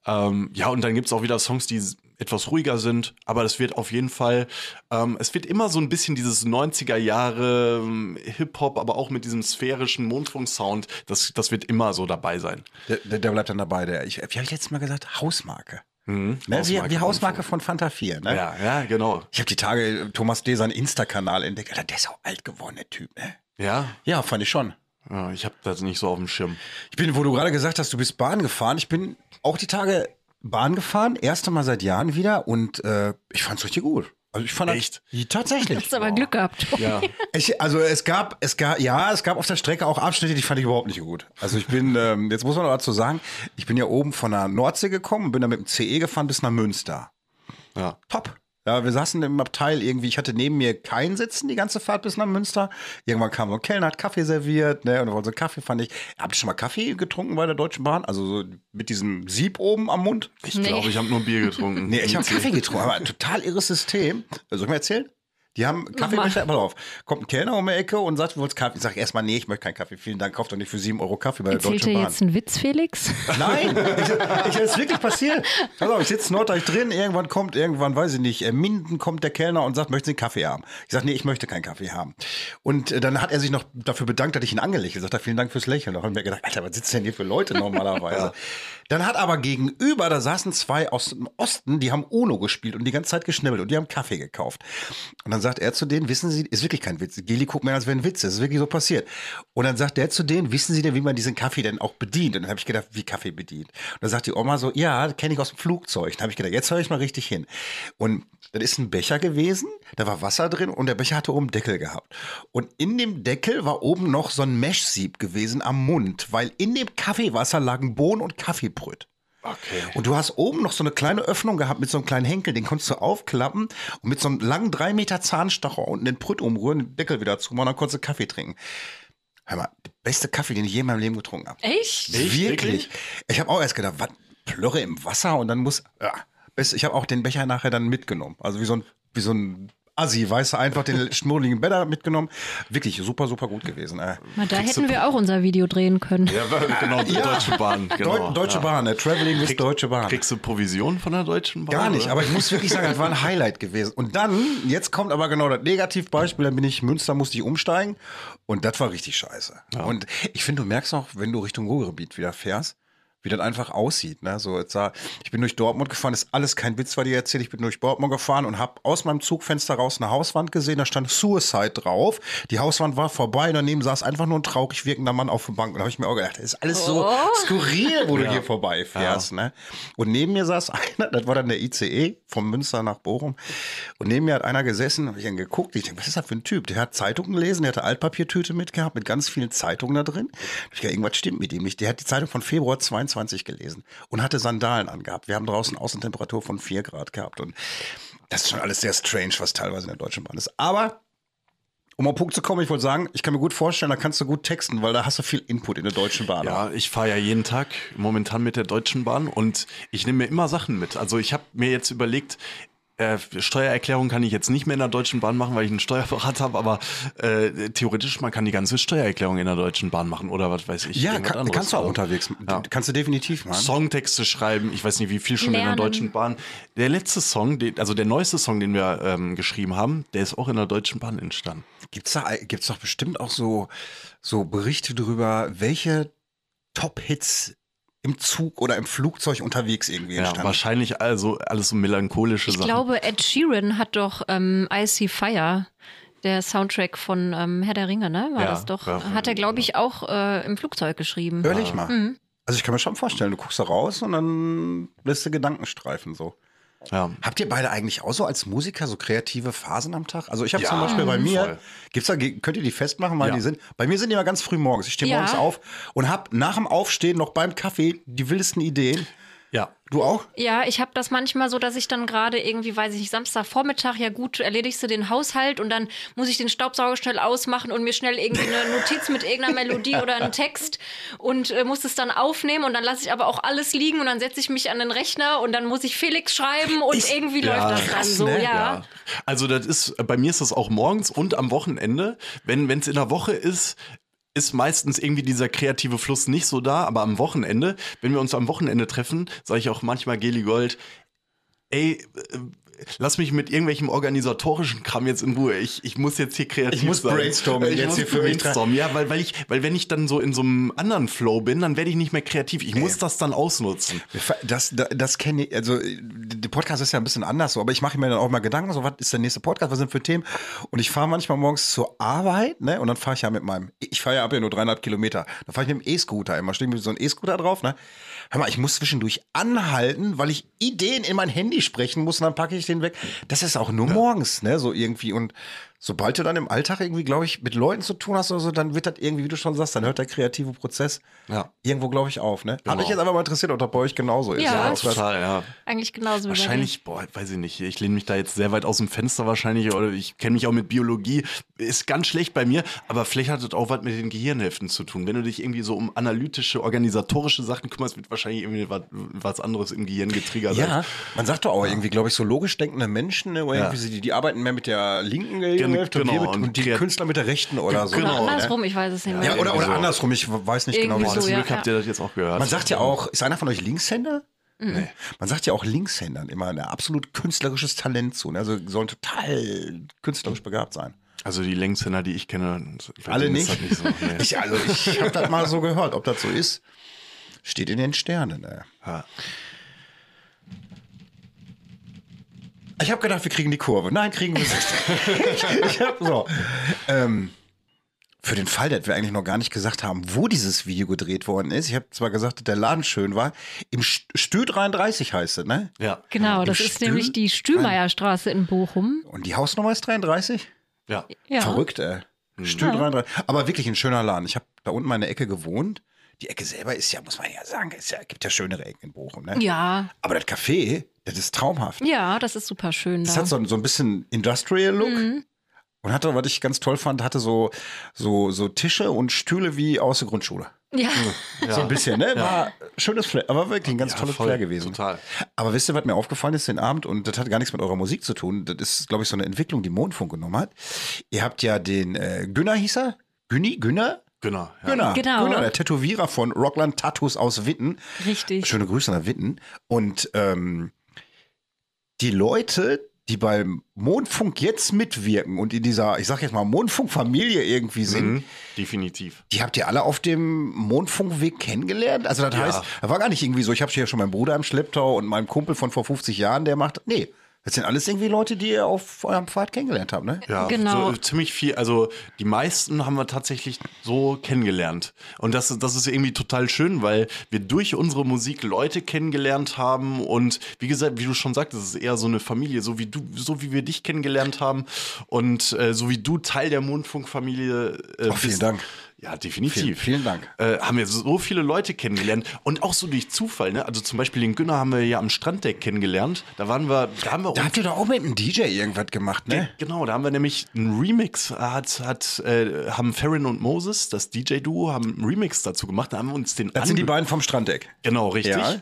Ähm, ja, und dann gibt's auch wieder Songs, die etwas ruhiger sind, aber das wird auf jeden Fall, ähm, es wird immer so ein bisschen dieses 90er Jahre ähm, Hip-Hop, aber auch mit diesem sphärischen Mondfunk-Sound, das, das wird immer so dabei sein. Der, der, bleibt dann dabei, der, ich, wie habe ich letztes Mal gesagt? Hausmarke. Mhm. Ne, wie, wie Hausmarke von Fanta 4, ne? Ja, ja, genau. Ich habe die Tage Thomas D. seinen Insta-Kanal entdeckt. Alter, der ist auch alt geworden, der Typ, ne? Ja, Ja, fand ich schon. ja ich habe das nicht so auf dem Schirm. Ich bin, wo du gerade gesagt hast, du bist Bahn gefahren. Ich bin auch die Tage Bahn gefahren, erste Mal seit Jahren wieder und äh, ich fand's richtig gut. Also ich fand Echt? Das, tatsächlich. Hast aber Glück gehabt. Ja. Ich, also es gab, es gab, ja, es gab auf der Strecke auch Abschnitte, die fand ich überhaupt nicht gut. Also ich bin, ähm, jetzt muss man dazu sagen, ich bin ja oben von der Nordsee gekommen, bin dann mit dem CE gefahren bis nach Münster. Ja. Top. Ja, wir saßen im Abteil irgendwie, ich hatte neben mir keinen Sitzen die ganze Fahrt bis nach Münster. Irgendwann kam so ein Kellner, hat Kaffee serviert, ne, und wollte so Kaffee, fand ich. Habt ihr schon mal Kaffee getrunken bei der Deutschen Bahn? Also so mit diesem Sieb oben am Mund? Ich Nee. glaube, ich habe nur Bier getrunken. Nee, ich habe Kaffee getrunken, aber ein total irres System. Soll ich mal erzählen? Die haben Kaffeebecher, pass auf, kommt ein Kellner um die Ecke und sagt, du wolltest Kaffee. Ich sage erstmal, nee, ich möchte keinen Kaffee. Vielen Dank, kauft doch nicht für 7 Euro Kaffee bei der Erzählt Deutschen dir Bahn. jetzt einen Witz, Felix? Nein, ich, ich, das ist wirklich passiert. Pass auf, ich sitze in Norddeich drin, irgendwann kommt, irgendwann, weiß ich nicht, äh, Minden kommt der Kellner und sagt, möchten Sie einen Kaffee haben? Ich sage, nee, ich möchte keinen Kaffee haben. Und äh, dann hat er sich noch dafür bedankt, dass ich ihn angelächelt habe. Sagt er, vielen Dank fürs Lächeln. Da habe ich mir gedacht, Alter, was sitzen denn hier für Leute normalerweise? Dann hat aber gegenüber, da saßen zwei aus dem Osten, die haben Uno gespielt und die ganze Zeit geschnibbelt und die haben Kaffee gekauft. Und dann sagt er zu denen, wissen Sie, ist wirklich kein Witz. Geli guckt mir an, als wäre ein Witz. Das ist wirklich so passiert. Und dann sagt der zu denen, wissen Sie denn, wie man diesen Kaffee denn auch bedient? Und dann habe ich gedacht, wie Kaffee bedient? Und dann sagt die Oma so, ja, kenne ich aus dem Flugzeug. Dann habe ich gedacht, jetzt höre ich mal richtig hin. Und das ist ein Becher gewesen, da war Wasser drin und der Becher hatte oben Deckel gehabt. Und in dem Deckel war oben noch so ein Meshsieb gewesen am Mund, weil in dem Kaffeewasser lagen Bohnen und Kaffeebrüt. Okay. Und du hast oben noch so eine kleine Öffnung gehabt mit so einem kleinen Henkel, den konntest du aufklappen und mit so einem langen drei Meter Zahnstocher unten den Brüt umrühren, den Deckel wieder zumachen, dann konntest du Kaffee trinken. Hör mal, der beste Kaffee, den ich je in meinem Leben getrunken habe. Echt? Wirklich? Wirklich? Ich habe auch erst gedacht, was, Plörre im Wasser und dann muss, ja, ich habe auch den Becher nachher dann mitgenommen. Also wie so ein, wie so ein Assi, weißt du, einfach den schmuddeligen Becher mitgenommen. Wirklich super, super gut gewesen. Äh. Na, da hätten wir auch unser Video drehen können. Ja, genau, die Deutsche Bahn. Genau, Deu Deutsche ja. Bahn, ne? Traveling with Deutsche Bahn. Kriegst du Provision von der Deutschen Bahn? Gar nicht, oder? aber ich muss wirklich sagen, das war ein Highlight gewesen. Und dann, jetzt kommt aber genau das Negativbeispiel, dann bin ich Münster, musste ich umsteigen und das war richtig scheiße. Und ich finde, du merkst auch, wenn du Richtung Ruhrgebiet wieder fährst, wie das einfach aussieht. Ne? So, jetzt, sah- ich bin durch Dortmund gefahren, ist alles kein Witz, was ich erzähle. Ich bin durch Dortmund gefahren und habe aus meinem Zugfenster raus eine Hauswand gesehen, da stand Suicide drauf. Die Hauswand war vorbei, daneben saß einfach nur ein traurig wirkender Mann auf der Bank. Und da habe ich mir auch gedacht, das ist alles so skurril, wo du hier vorbeifährst. Ne? Und neben mir saß einer, das war dann der ICE von Münster nach Bochum. Und neben mir hat einer gesessen, habe ich dann geguckt. Ich denke, was ist das für ein Typ? Der hat Zeitungen gelesen, der hatte Altpapiertüte mitgehabt mit ganz vielen Zeitungen da drin. Ich gedacht, irgendwas stimmt mit ihm nicht. Der hat die Zeitung von Februar 22 gelesen und hatte Sandalen angehabt. Wir haben draußen Außentemperatur von 4 Grad gehabt. Und das ist schon alles sehr strange, was teilweise in der Deutschen Bahn ist. Aber um auf den Punkt zu kommen, ich wollte sagen, ich kann mir gut vorstellen, da kannst du gut texten, weil da hast du viel Input in der Deutschen Bahn. Ja, ich fahre ja jeden Tag momentan mit der Deutschen Bahn und ich nehme mir immer Sachen mit. Also ich habe mir jetzt überlegt, äh, Steuererklärung kann ich jetzt nicht mehr in der Deutschen Bahn machen, weil ich einen Steuerberater habe, aber äh, theoretisch, man kann die ganze Steuererklärung in der Deutschen Bahn machen oder was weiß ich. Ja, kann, kannst du auch Also, unterwegs. Ja. Kannst du definitiv machen. Songtexte schreiben, ich weiß nicht, wie viel schon in Lernen. der Deutschen Bahn. Der letzte Song, den, also der neueste Song, den wir ähm, geschrieben haben, der ist auch in der Deutschen Bahn entstanden. Gibt's da gibt's doch bestimmt auch so so Berichte darüber, welche Top-Hits im Zug oder im Flugzeug unterwegs irgendwie Ja, entstanden. wahrscheinlich also alles so melancholische Ich Sachen. glaube, Ed Sheeran hat doch ähm, Icy Fire, der Soundtrack von ähm, Herr der Ringe, ne? War Ja, das doch? ja, hat er, glaube ich, auch äh, im Flugzeug geschrieben. Ehrlich mal. Mhm. Also ich kann mir schon vorstellen, du guckst da raus und dann lässt du Gedanken streifen so. Ja. Habt ihr beide eigentlich auch so als Musiker so kreative Phasen am Tag? Also ich habe Ja, zum Beispiel bei mir, voll. gibt's da, könnt ihr die festmachen, weil Ja. die sind, bei mir sind die immer ganz früh morgens. Ich stehe Ja. morgens auf und hab nach dem Aufstehen noch beim Kaffee die wildesten Ideen. Ja. Du auch? Ja, ich habe das manchmal so, dass ich dann gerade irgendwie, weiß ich nicht, Samstagvormittag, ja gut, erledigst du den Haushalt und dann muss ich den Staubsauger schnell ausmachen und mir schnell irgendwie eine Notiz mit irgendeiner Melodie oder einen Text und äh, muss es dann aufnehmen und dann lasse ich aber auch alles liegen und dann setze ich mich an den Rechner und dann muss ich Felix schreiben und Ist- irgendwie Ja, läuft das dann krass, so, ne? ja. Ja. Also das ist, bei mir ist das auch morgens und am Wochenende. Wenn es in der Woche ist, ist meistens irgendwie dieser kreative Fluss nicht so da, aber am Wochenende, wenn wir uns am Wochenende treffen, sage ich auch manchmal Geli Gold, ey, äh, lass mich mit irgendwelchem organisatorischen Kram jetzt in Ruhe. Ich, ich muss jetzt hier kreativ Ich muss sein. brainstormen Ich jetzt muss hier für mich dran. brainstormen. Ja, weil, weil ich, weil wenn ich dann so in so einem anderen Flow bin, dann werde ich nicht mehr kreativ. Ich muss das dann ausnutzen. Das, das, das kenne ich, also äh, Podcast ist ja ein bisschen anders so, aber ich mache mir dann auch mal Gedanken, so was ist der nächste Podcast, was sind für Themen? Und ich fahre manchmal morgens zur Arbeit, ne? Und dann fahre ich ja mit meinem, ich fahre ja ab ja nur dreieinhalb Kilometer. Dann fahre ich mit dem E-Scooter immer, stehe mit so einem E-Scooter drauf, ne? Hör mal, ich muss zwischendurch anhalten, weil ich Ideen in mein Handy sprechen muss und dann packe ich den weg. Das ist auch nur morgens, ne? So irgendwie und sobald du dann im Alltag irgendwie, glaube ich, mit Leuten zu tun hast oder so, dann wird das irgendwie, wie du schon sagst, dann hört der kreative Prozez Ja. irgendwo, glaube ich, auf. Ne? Hat Genau. mich jetzt einfach mal interessiert, ob das bei euch genauso ist. Ja, Total, ja. Eigentlich genauso wie bei dir. Wahrscheinlich, boah, weiß ich nicht. Ich lehne mich da jetzt sehr weit aus dem Fenster wahrscheinlich oder ich kenne mich auch mit Biologie. Ist ganz schlecht bei mir, aber vielleicht hat das auch was mit den Gehirnhälften zu tun. Wenn du dich irgendwie so um analytische, organisatorische Sachen kümmerst, wird wahrscheinlich irgendwie was, was anderes im Gehirn getriggert. Ja, man sagt doch auch irgendwie, glaube ich, so logisch denkende Menschen, ne, Ja. irgendwie, sie- die, die arbeiten mehr mit der linken Gehirnhälfte genau, und, wir mit, und und die kreat- Künstler mit der rechten oder so. Oder Genau, ne? andersrum, ich weiß es nicht mehr. Ja, oder, oder so. andersrum, ich weiß nicht Irgendwie genau, wie so, das Zum ja, Glück habt ihr das jetzt auch gehört. Man sagt ja auch, ist einer von euch Linkshänder? Nee. Man sagt ja auch Linkshändern immer ein absolut künstlerisches Talent zu. Ne? Also sollen total künstlerisch begabt sein. Also die Längshänder, die ich kenne, Alle nicht? Nicht so. Nee. Ich, also ich habe das mal so gehört, ob das so ist. Steht in den Sternen. Ne? Ja. Ich habe gedacht, wir kriegen die Kurve. Nein, kriegen wir nicht. ich, hab, so. Ähm, für den Fall, dass wir eigentlich noch gar nicht gesagt haben, wo dieses Video gedreht worden ist. Ich habe zwar gesagt, dass der Laden schön war. Im St- Stü 33 heißt es, ne? ja. Genau, Im das ist Stühl- nämlich die Stühlmeierstraße in Bochum. Und die Hausnummer ist 33? Ja. Ja. Verrückt, ey. Stü 33. Aber wirklich ein schöner Laden. Ich habe da unten meine Ecke gewohnt. Die Ecke selber ist ja, muss man ja sagen, ist ja, gibt ja schönere Ecken in Bochum, ne? Ja, Aber das Café, das ist traumhaft. ja, das ist super schön Das da. hat so, so ein bisschen Industrial-Look. Mhm. Und hatte, was ich ganz toll fand, hatte so, so, so Tische und Stühle wie aus der Grundschule. ja, So ein bisschen, ne? War schönes Flair, aber wirklich ein ganz Ja, tolles voll, Flair gewesen. total. Aber wisst ihr, was mir aufgefallen ist den Abend? Und das hat gar nichts mit eurer Musik zu tun. Das ist, glaube ich, so eine Entwicklung, die Mondfunk genommen hat. Ihr habt ja den äh, Günner hieß er? Günni? Günner? Genau. Ja. Günner. Genau. Günner, der Tätowierer von Rockland Tattoos aus Witten. richtig. Schöne Grüße nach Witten. Und ähm, die Leute, die beim Mondfunk jetzt mitwirken und in dieser, ich sag jetzt mal, Mondfunk-Familie irgendwie sind, Mhm. Definitiv. die habt ihr alle auf dem Mondfunkweg kennengelernt? Also das Ja. heißt, da war gar nicht irgendwie so, ich habe hier schon meinen Bruder im Schlepptau und meinen Kumpel von vor 50 Jahren, der macht, nee, das sind alles irgendwie Leute, die ihr auf eurem Pfad kennengelernt habt, ne? Ja, Genau. so ziemlich viel. Also die meisten haben wir tatsächlich so kennengelernt. Und das, das ist irgendwie total schön, weil wir durch unsere Musik Leute kennengelernt haben. Und wie gesagt, wie du schon sagtest, es ist eher so eine Familie, so wie du, so wie wir dich kennengelernt haben. Und äh, so wie du Teil der Mondfunkfamilie äh, Oh, vielen bist. Dank. Ja, definitiv. Vielen- vielen Dank. Äh, haben wir so viele Leute kennengelernt und auch so durch Zufall. Ne? Also zum Beispiel den Günner haben wir ja am Stranddeck kennengelernt. Da waren wir, da haben wir Da habt ihr doch auch mit einem DJ irgendwas gemacht, ne? Genau, da haben wir nämlich einen Remix, hat, hat, äh, haben Farron und Moses, das DJ-Duo, haben einen Remix dazu gemacht. Da haben wir uns den Das sind die beiden vom Stranddeck. Genau, richtig. Ja.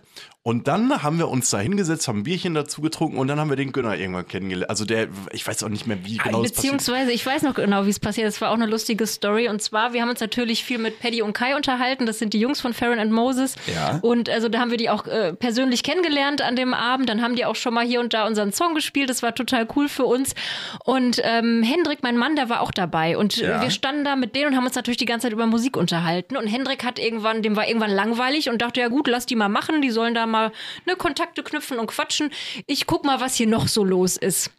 Und dann haben wir uns da hingesetzt, haben ein Bierchen dazu getrunken und dann haben wir den Günner irgendwann kennengelernt. Also der, ich weiß auch nicht mehr, wie genau das passiert. Beziehungsweise, ich weiß noch genau, wie es passiert. ist. Das war auch eine lustige Story. Und zwar, wir haben uns natürlich viel mit Paddy und Kai unterhalten. Das sind die Jungs von Farron and Moses. Ja. Und also da haben wir die auch äh, persönlich kennengelernt an dem Abend. Dann haben die auch schon mal hier und da unseren Song gespielt. Das war total cool für uns. Und ähm, Hendrik, mein Mann, der war auch dabei. Und äh, Ja. wir standen da mit denen und haben uns natürlich die ganze Zeit über Musik unterhalten. Und Hendrik hat irgendwann, dem war irgendwann langweilig und dachte, ja gut, lass die mal machen. Die sollen da mal ne, Kontakte knüpfen und quatschen. Ich guck mal, was hier noch so los ist.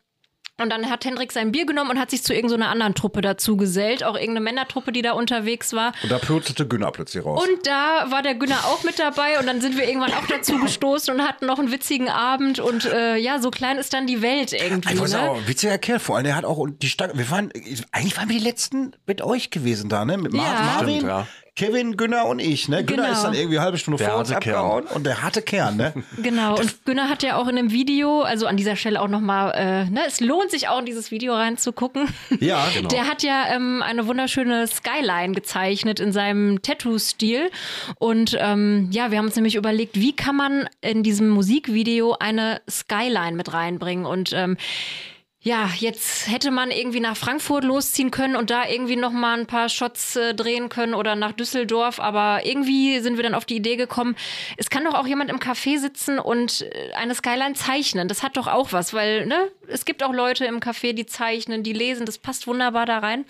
Und dann hat Hendrik sein Bier genommen und hat sich zu irgendeiner anderen Truppe dazu gesellt, auch irgendeine Männertruppe, die da unterwegs war. Und da plurzelte Günner plötzlich raus. Und da war der Günner auch mit dabei und dann sind wir irgendwann auch dazu gestoßen und hatten noch einen witzigen Abend und äh, ja, so klein ist dann die Welt irgendwie. Ich weiß Ne? auch, witziger Kerl, vor allem, der hat auch und die Stange, wir waren, eigentlich waren wir die letzten mit euch gewesen da, ne? Mit Mar Ja. Marvin, Stimmt, ja. Kevin, Günner und ich, ne? Günner Genau. ist dann irgendwie eine halbe Stunde Der vor uns harte Kern. abgehauen und der harte Kern, ne? Genau, und Günner hat ja auch in dem Video, also an dieser Stelle auch nochmal, äh, ne, es lohnt sich auch in dieses Video reinzugucken. Ja, genau. Der hat ja ähm, eine wunderschöne Skyline gezeichnet in seinem Tattoo-Stil. Und ähm, ja, wir haben uns nämlich überlegt, wie kann man in diesem Musikvideo eine Skyline mit reinbringen? Und ähm, ja, jetzt hätte man irgendwie nach Frankfurt losziehen können und da irgendwie noch mal ein paar Shots äh, drehen können oder nach Düsseldorf, aber irgendwie sind wir dann auf die Idee gekommen, es kann doch auch jemand im Café sitzen und äh, eine Skyline zeichnen. Das hat doch auch was, weil ne, es gibt auch Leute im Café, die zeichnen, die lesen, das passt wunderbar da rein.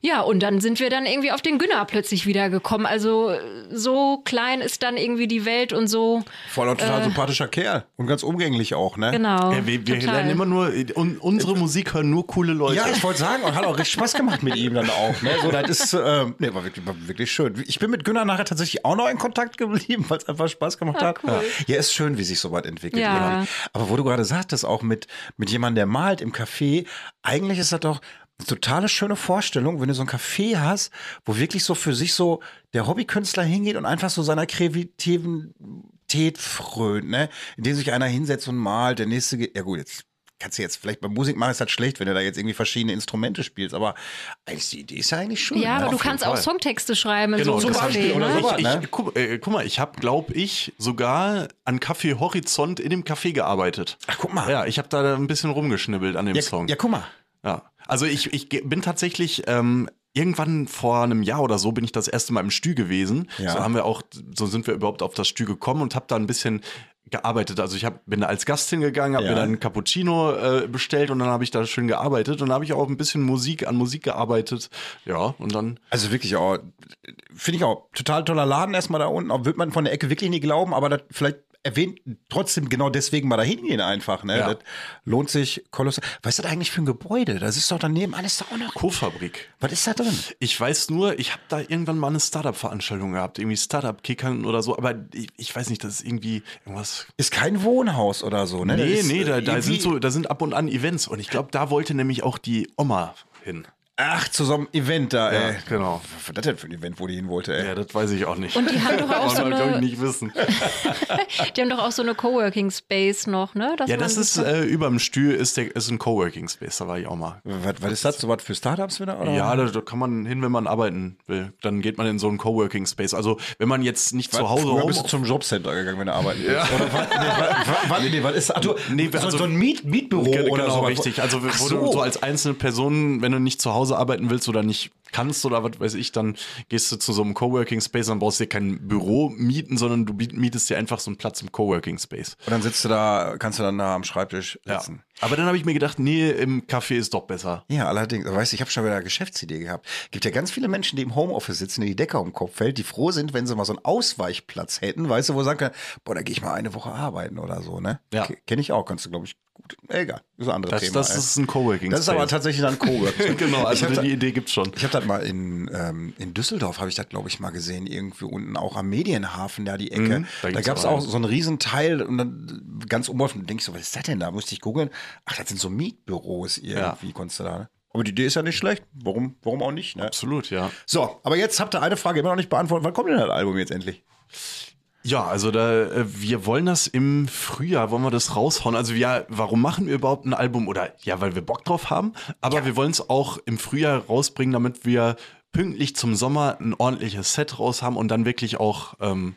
Ja, und dann sind wir dann irgendwie auf den Günner plötzlich wiedergekommen. Also so klein ist dann irgendwie die Welt und so. Voll ein total sympathischer Kerl und ganz umgänglich auch, ne? Genau. Ja, wir wir lernen immer nur, un, unsere Musik hören nur coole Leute. Ja, ich wollte sagen, und hat auch richtig Spaß gemacht mit ihm dann auch. Ne? So, das ist, ähm, nee, war wirklich, war wirklich schön. Ich bin mit Günnar nachher tatsächlich auch noch in Kontakt geblieben, weil es einfach Spaß gemacht Ah, hat. cool. Ja, ist schön, wie sich so weit entwickelt. Ja. irgendwie. Aber wo du gerade sagtest, auch mit, mit jemandem, der malt im Café, eigentlich ist das doch totale schöne Vorstellung, wenn du so ein Café hast, wo wirklich so für sich so der Hobbykünstler hingeht und einfach so seiner Kreativität frönt, ne? Indem sich einer hinsetzt und malt, der nächste, geht- ja gut, jetzt kannst du jetzt vielleicht bei Musik machen, ist halt schlecht, wenn du da jetzt irgendwie verschiedene Instrumente spielst, aber eigentlich die Idee ist ja eigentlich schön. Ja, ne? aber du kannst auch Fall. Songtexte schreiben in Genau, so einem Café, ich- oder ne? so. Ich, ne? ich, guck, äh, guck mal, ich habe, glaube ich, sogar an Café Horizont in dem Café gearbeitet. Ach, guck mal. Ja, ich habe da ein bisschen rumgeschnibbelt an dem Ja, Song. ja, guck mal. Ja, also ich, ich bin tatsächlich ähm, irgendwann vor einem Jahr oder so bin ich das erste Mal im Stü gewesen. Ja. So haben wir auch, so sind wir überhaupt auf das Stü gekommen und habe da ein bisschen gearbeitet. Also ich hab, bin da als Gast hingegangen, habe Ja. mir dann ein Cappuccino äh, bestellt und dann habe ich da schön gearbeitet und dann habe ich auch ein bisschen Musik an Musik gearbeitet. Ja, und dann Also wirklich auch, finde ich auch, total toller Laden erstmal da unten. Auch wird man von der Ecke wirklich nie glauben, aber das vielleicht erwähnt trotzdem genau deswegen mal da hingehen einfach. Ne? Ja. Das lohnt sich kolossal. Was ist das eigentlich für ein Gebäude? Das ist doch daneben alles da auch noch. Co-Fabrik. Was ist da drin? Ich weiß nur, ich habe da irgendwann mal eine Startup-Veranstaltung gehabt, irgendwie Startup-Kickern oder so, aber ich, ich weiß nicht, das ist irgendwie irgendwas Ist kein Wohnhaus oder so, ne? Nee, ist, nee, da, da, sind so, da sind ab und an Events und ich glaube, da wollte nämlich auch die Oma hin. Ach, zu so einem Event da, Ja, ey. genau. Was war das denn für ein Event, wo die hin wollte, ey? Ja, das weiß ich auch nicht. Und die haben doch auch so eine, nicht wissen. die haben doch auch so eine Coworking Space noch, ne? Dass Ja, das ist äh, überm Stühl ist, der, ist ein Coworking Space, da war ich auch mal. Was, was ist das? So was für Startups wieder? Oder? Ja, da, da kann man hin, wenn man arbeiten will. Dann geht man in so einen Coworking Space. Also, wenn man jetzt nicht zu Hause Früher bist du zum Jobcenter gegangen, wenn du arbeiten willst. Oder was, nee, was, was, nee, was ist ach, du, Nee, so, also- so ein Miet, Mietbüro Ge- oder genau, so. richtig. Also, wo Ach du so als einzelne Person, wenn du nicht zu Hause arbeiten willst oder nicht kannst oder was weiß ich, dann gehst du zu so einem Coworking Space, dann brauchst du dir kein Büro mieten, sondern du mietest dir einfach so einen Platz im Coworking Space. Und dann sitzt du da, kannst du dann da am Schreibtisch Ja. sitzen. Aber dann habe ich mir gedacht, nee, im Café ist doch besser. Ja, allerdings. Weißt du, ich habe schon wieder eine Geschäftsidee gehabt. Gibt ja ganz viele Menschen, die im Homeoffice sitzen, die die Decke um den Kopf fällt, die froh sind, wenn sie mal so einen Ausweichplatz hätten, weißt du, wo sie sagen können, boah, da gehe ich mal eine Woche arbeiten oder so, ne? Ja. Kenne ich auch, kannst du, glaube ich. Egal, ist ein anderes Das, Thema. das ey. ist ein Coworking das ist aber tatsächlich dann Coworking. genau, also ich habe die Idee gibt's schon. ich hab das mal in, ähm, in Düsseldorf, habe ich das, glaube ich, mal gesehen, irgendwie unten auch am Medienhafen, da die Ecke. Mhm, da da gab es auch so einen riesen Teil und dann ganz umgeworfen, denke ich so, was ist das denn da? Musste ich googeln. Ach, das sind so Mietbüros irgendwie, konntest du da, ne? Aber die Idee ist ja nicht schlecht. Warum, warum auch nicht, ne? Absolut, ja. So, aber jetzt habt ihr eine Frage immer noch nicht beantwortet. Wann kommt denn das Album jetzt endlich? Ja, also da, äh, wir wollen das im Frühjahr, wollen wir das raushauen. Also ja, warum machen wir überhaupt ein Album? Oder ja, weil wir Bock drauf haben. Aber wir wollen es auch im Frühjahr rausbringen, damit wir pünktlich zum Sommer ein ordentliches Set raus haben und dann wirklich auch ähm,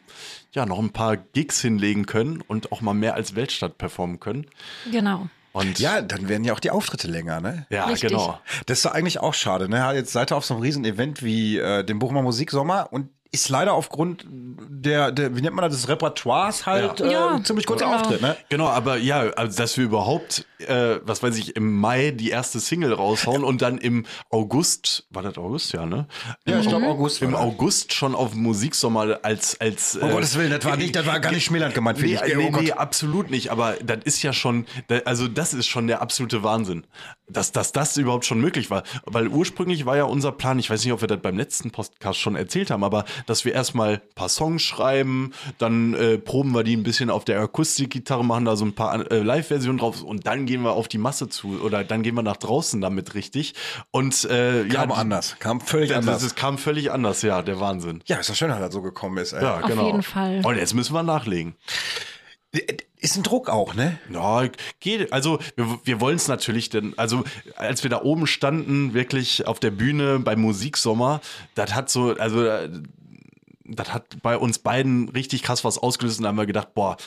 ja noch ein paar Gigs hinlegen können und auch mal mehr als Weltstadt performen können. Genau. Und Ja, dann werden ja auch die Auftritte länger, ne? ja Richtig. genau. Das ist doch eigentlich auch schade, ne? Jetzt seid ihr auf so einem riesen Event wie äh, dem Bochumer Musiksommer und ist leider aufgrund der, der, wie nennt man das, des Repertoires halt Ja. äh, Ja, ziemlich kurzer genau. Auftritt, ne? Genau, aber ja, also dass wir überhaupt, äh, was weiß ich, im Mai die erste Single raushauen und dann im August, war das August, ja, ne? Ja, ich glaube August. Im. August schon auf Musiksommer als als Um Gottes Willen, das war nicht, das war gar nicht schmälernd gemeint, finde Nee, ich. nee, oh nee, absolut nicht. Aber das ist ja schon, also das ist schon der absolute Wahnsinn, dass, dass das überhaupt schon möglich war. Weil ursprünglich war ja unser Plan, ich weiß nicht, ob wir das beim letzten Podcast schon erzählt haben, aber dass wir erstmal ein paar Songs schreiben, dann äh, proben wir die ein bisschen auf der Akustikgitarre, machen da so ein paar äh, Live-Versionen drauf und dann gehen wir auf die Masse zu oder dann gehen wir nach draußen damit richtig. Und äh, ja, Kam die- anders, kam völlig Das, anders. das kam völlig anders, ja, der Wahnsinn. ja, ist doch schön, dass das so gekommen ist. Ey. Ja, Auf genau. jeden Fall. Und jetzt müssen wir nachlegen. Ist ein Druck auch, ne? Ja, geht. Also wir, wir wollen es natürlich, denn also als wir da oben standen, wirklich auf der Bühne beim Musiksommer, das hat so, also das hat bei uns beiden richtig krass was ausgelöst und da haben wir gedacht, boah,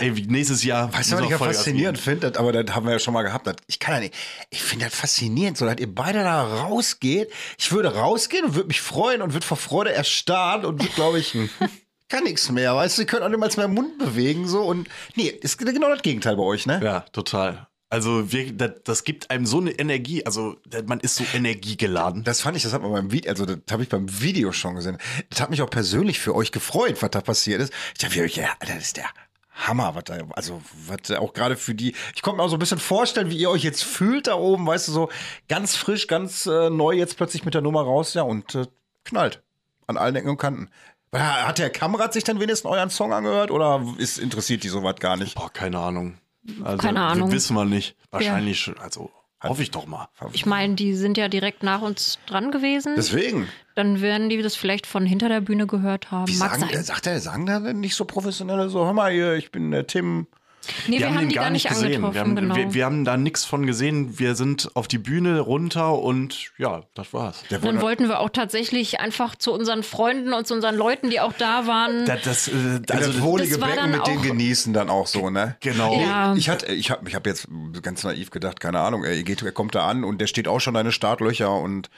Ey, wie nächstes Jahr. Weißt du, was ich ja faszinierend finde? Aber das haben wir ja schon mal gehabt. Das- Ich kann ja nicht. Ich finde das faszinierend, so dass ihr beide da rausgeht. Ich würde rausgehen und würde mich freuen und würde vor Freude erstarren und würde, glaube ich, kann nichts mehr. Weißt du, ihr könnt auch niemals mehr Mund bewegen, so. Und nee, ist genau das Gegenteil bei euch, ne? Ja, total. Also wir, das, das gibt einem so eine Energie, also man ist so energiegeladen. Das fand ich, das hat man beim Video, also das habe ich beim Video schon gesehen. Das hat mich auch persönlich für euch gefreut, was da passiert ist. Ich dachte, ja, das ist der Hammer, was da, also was auch gerade für die, ich konnte mir auch so ein bisschen vorstellen, wie ihr euch jetzt fühlt da oben, weißt du, so ganz frisch, ganz äh, neu jetzt plötzlich mit der Nummer raus, ja, und äh, knallt an allen Ecken und Kanten. Hat der Kamerad sich dann wenigstens euren Song angehört oder ist, interessiert die sowas gar nicht? Boah, keine Ahnung. Also, Keine Ahnung. Wissen wir nicht. Wahrscheinlich, schon. also hoffe ich doch mal. Ich meine, die sind ja direkt nach uns dran gewesen. Deswegen. Dann werden die das vielleicht von hinter der Bühne gehört haben. Wie Mag sagen, sein. sagt er, sagen da denn nicht so professionelle so, hör mal hier, ich bin der Tim. Nee, wir, haben, den die gar nicht angetroffen, gesehen. Wir haben, genau. wir, wir haben da nichts von gesehen. Wir sind auf die Bühne runter und ja, das war's. Der dann wollten wir auch tatsächlich einfach zu unseren Freunden und zu unseren Leuten, die auch da waren. Das, das, äh, Also das wohlige Becken mit denen genießen dann auch so, ne? Genau. Ja. Ich hatte, ich habe ich hab jetzt ganz naiv gedacht, keine Ahnung, er, geht, er kommt da an und der steht auch schon deine Startlöcher und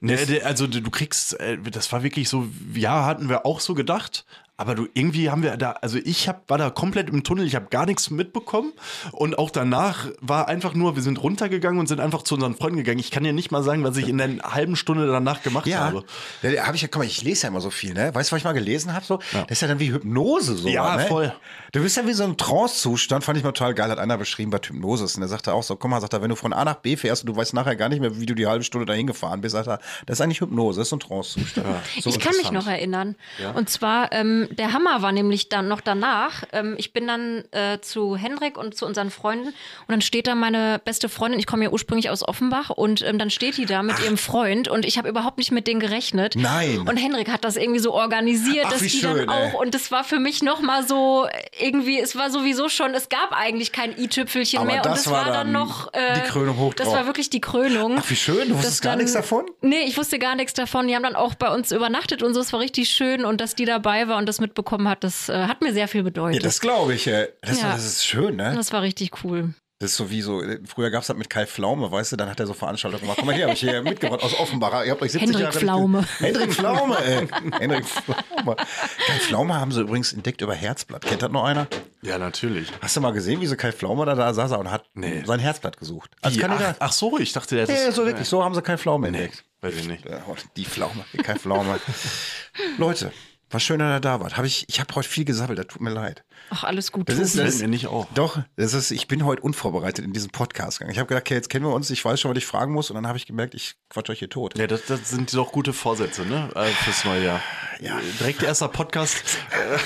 Ne, also du du kriegst, äh, das war wirklich so, ja, hatten wir auch so gedacht. Aber du irgendwie haben wir da, also ich hab, war da komplett im Tunnel, ich habe gar nichts mitbekommen und auch danach war einfach nur, wir sind runtergegangen und sind einfach zu unseren Freunden gegangen. Ich kann dir nicht mal sagen, was ich in der halben Stunde danach gemacht ja, habe. da da hab ich ja, guck mal, ich lese ja immer so viel, ne? Weißt du, was ich mal gelesen habe? So, das ist ja dann wie Hypnose so. Ja, ne? voll. Du bist ja wie so ein Trance-Zustand, fand ich mal total geil, hat einer beschrieben, was Hypnose ist. Und der sagte auch so, guck mal, sagt er, wenn du von A nach B fährst und du weißt nachher gar nicht mehr, wie du die halbe Stunde dahin gefahren bist, sagt er, das ist eigentlich Hypnose, das ist ein Trance-Zustand. So ich kann mich noch erinnern. Und zwar, ähm, der Hammer war nämlich dann noch danach. Ähm, ich bin dann äh, zu Henrik und zu unseren Freunden und dann steht da meine beste Freundin, ich komme ja ursprünglich aus Offenbach und ähm, dann steht die da mit ihrem Freund und ich habe überhaupt nicht mit denen gerechnet. Nein. Und Henrik hat das irgendwie so organisiert, Ach, dass die schön, dann auch ey. und das war für mich noch mal so irgendwie, es war sowieso schon, es gab eigentlich kein i-Tüpfelchen mehr das und das war dann dann noch äh, die Krönung hoch Das drauf. war wirklich die Krönung. Ach, wie schön, du wusstest Dass gar dann- nichts davon? Nee, ich wusste gar nichts davon. Die haben dann auch bei uns übernachtet und so. Es war richtig schön und dass die dabei war und das mitbekommen hat, das äh, hat mir sehr viel Ja, bedeutet. das glaube ich. äh, Das, Ja. das ist schön, ne? das war richtig cool. Das ist so wie so, früher gab es das mit Kai Pflaume, weißt du, dann hat er so Veranstaltungen gemacht. Guck mal hier, habe ich hier mitgebracht aus Offenbach. Ihr habt euch 70 Hendrik Jahre Pflaume. Hendrik Pflaume, ey. Hendrik Pflaume. Kai Pflaume haben sie übrigens entdeckt über Herzblatt. Kennt das noch einer? Ja, natürlich. Hast du mal gesehen, wie so Kai Pflaume da, da saß und hat Nee. sein Herzblatt gesucht? Als Kandidat. ach, ach so, ich dachte, der ja, so wirklich, so haben sie Kai Pflaume Nee, entdeckt. weiß ich nicht. Ja, die Pflaume, die Kai Pflaume. Leute, war schön, dass ihr da wart. Hab ich ich habe heute viel gesammelt, das tut mir leid. Ach, alles gut. Das ist, das mir nicht auf. Doch, das ist, ich bin heute unvorbereitet in diesen Podcast gegangen. Ich habe gedacht, okay, jetzt kennen wir uns, ich weiß schon, was ich fragen muss. Und dann habe ich gemerkt, ich quatsch euch hier tot. Ja, das, das sind doch gute Vorsätze, ne? Äh, fürs neue Jahr. Ja. Direkt erster Podcast.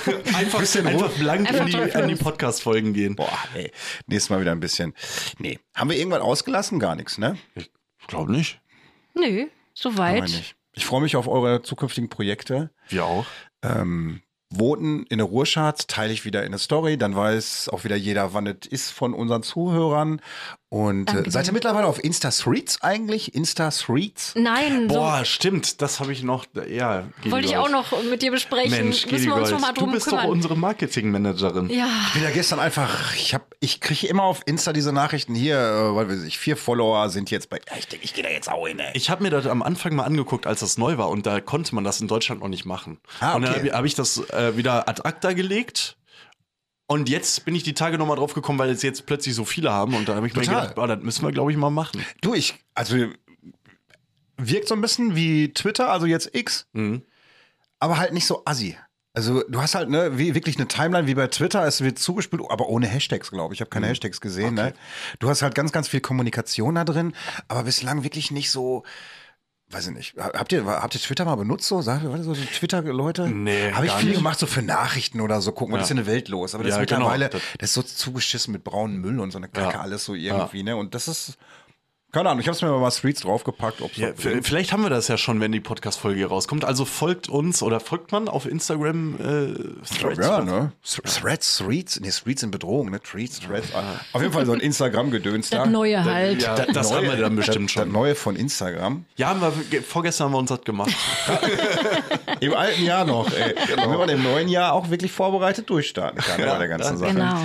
Äh, einfach, Bisschen einfach Ruhe. blank Einfach in die, die. Podcast-Folgen gehen. Boah, ey. Nächstes Mal wieder ein bisschen. Nee. Haben wir irgendwann ausgelassen? Gar nichts, ne? Ich glaube nicht. Nö, Haben wir soweit. Ich freue mich auf eure zukünftigen Projekte. Wir auch. Ähm, Voten in der Ruhrcharts teile ich wieder in der Story. Dann weiß auch wieder jeder, wann es ist von unseren Zuhörern. Und äh, Danke seid ihr mittlerweile auf Insta-Threads eigentlich? Insta-Threads? Nein, Boah, stimmt. Das habe ich noch. Ja, so wollte ich auch noch mit dir besprechen. Mensch, Müssen wir uns noch mal du drum bist kümmern. doch unsere Marketingmanagerin. ja, Ich bin ja gestern einfach, ich habe, ich kriege immer auf Insta diese Nachrichten hier, äh, weil weiß ich, vier Follower sind jetzt bei. Ja, ich denke, ich gehe da jetzt auch hin, ey. Ich habe mir das am Anfang mal angeguckt, als das neu war und da konnte man das in Deutschland noch nicht machen. Ah, Und dann okay. habe ich, hab ich das äh, wieder ad acta gelegt. Und jetzt bin ich die Tage nochmal drauf gekommen, weil es jetzt plötzlich so viele haben. Und da habe ich mir Total. gedacht, boah, das müssen wir, glaube ich, mal machen. Du, ich, also wirkt so ein bisschen wie Twitter, also jetzt X, Mhm. aber halt nicht so assi. Also du hast halt ne, wie, wirklich eine Timeline wie bei Twitter, es wird zugespielt, aber ohne Hashtags, glaube ich. Ich habe keine Hashtags gesehen. Ne? Du hast halt ganz, ganz viel Kommunikation da drin, aber bislang wirklich nicht so. Weiß ich nicht. Habt ihr, habt ihr Twitter mal benutzt so? Sagt ihr, so Twitter-Leute? Nee, Habe ich viel nicht. gemacht, so für Nachrichten oder so. Gucken, was Ja. ist in der Welt los? Aber das Ja, ist mittlerweile, genau. das, ist so zugeschissen mit braunem Müll und so eine Kacke, Ja. alles so irgendwie, ne? Und das ist, Keine Ahnung, ich habe es mir mal Streets draufgepackt. Ob's Ja, vielleicht haben wir das ja schon, wenn die Podcast-Folge hier rauskommt. Also folgt uns oder folgt man auf Instagram äh, Threads? ja, ne? Th- Threads, Streets, nee, Streets in Bedrohung, ne? Threads, Threads. Auf jeden Fall so ein Instagram-Gedöns da. Das Neue halt. Ja, das haben wir dann bestimmt das, schon. Das Neue von Instagram. Ja, haben wir, ge- vorgestern haben wir uns das gemacht. Im alten Jahr noch, ey. Damit man im neuen Jahr auch wirklich vorbereitet durchstarten kann ne, bei der ganzen Sache. Genau.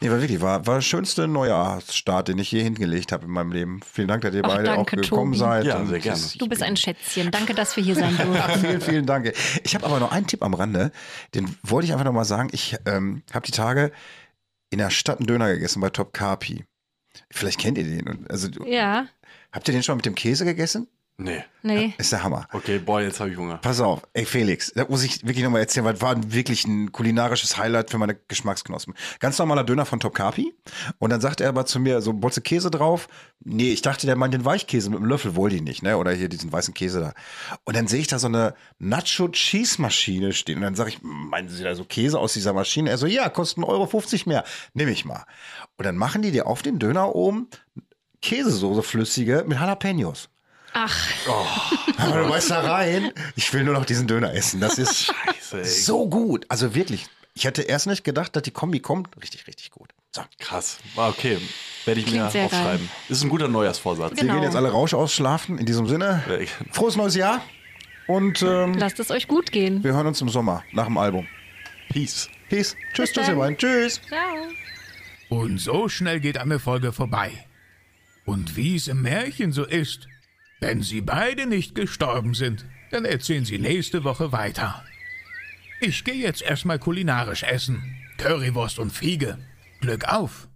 Nee, war wirklich, war, war der schönste Neujahrsstart, den ich je hingelegt habe in meinem Leben. Vielen Dank, dass ihr Ach, beide danke, auch gekommen Tobi. seid. Ja, sehr gerne. ich- Du bist ein Schätzchen. Danke, dass wir hier sein Ja, durften. vielen, vielen Dank. Ich habe aber noch einen Tipp am Rande. Den wollte ich einfach noch mal sagen. Ich ähm, habe die Tage in der Stadt einen Döner gegessen bei Top Carpi. Vielleicht kennt ihr den. Also, Ja, habt ihr den schon mit dem Käse gegessen? Nee. nee. Ist der Hammer. Okay, boah, jetzt habe ich Hunger. Pass auf, ey Felix, da muss ich wirklich nochmal erzählen, weil das war wirklich ein kulinarisches Highlight für meine Geschmacksknospen. Ganz normaler Döner von Top Carpi und dann sagt er aber zu mir, so Bolze Käse drauf. Nee, ich dachte, der meint den Weichkäse mit dem Löffel, wohl die nicht, ne? Oder hier diesen weißen Käse da. Und dann sehe ich da so eine Nacho-Cheese-Maschine stehen und dann sage ich, meinen Sie da so Käse aus dieser Maschine? Er so, ja, kostet 1,50 Euro mehr. Nimm ich mal. Und dann machen die dir auf den Döner oben Käsesoße flüssige mit Jalapenos. Ach, Aber du weißt da rein, ich will nur noch diesen Döner essen. Das ist Scheiße, so gut. Also wirklich. Ich hätte erst nicht gedacht, dass die Kombi kommt. Richtig, richtig gut. So. Krass. Ah, Okay, werde ich Klingt mir aufschreiben. Ist ein guter Neujahrsvorsatz. Wir Genau. gehen jetzt alle Rausch ausschlafen. In diesem Sinne, frohes neues Jahr. Und ähm, lasst es euch gut gehen. wir hören uns im Sommer nach dem Album. Peace. Peace. Tschüss, tschüss, ihr beiden. Tschüss. Ciao. Und so schnell geht eine Folge vorbei. Und wie es im Märchen so ist, wenn sie beide nicht gestorben sind, dann erzählen sie nächste Woche weiter. Ich gehe jetzt erstmal kulinarisch essen. Currywurst und Fiege. Glück auf!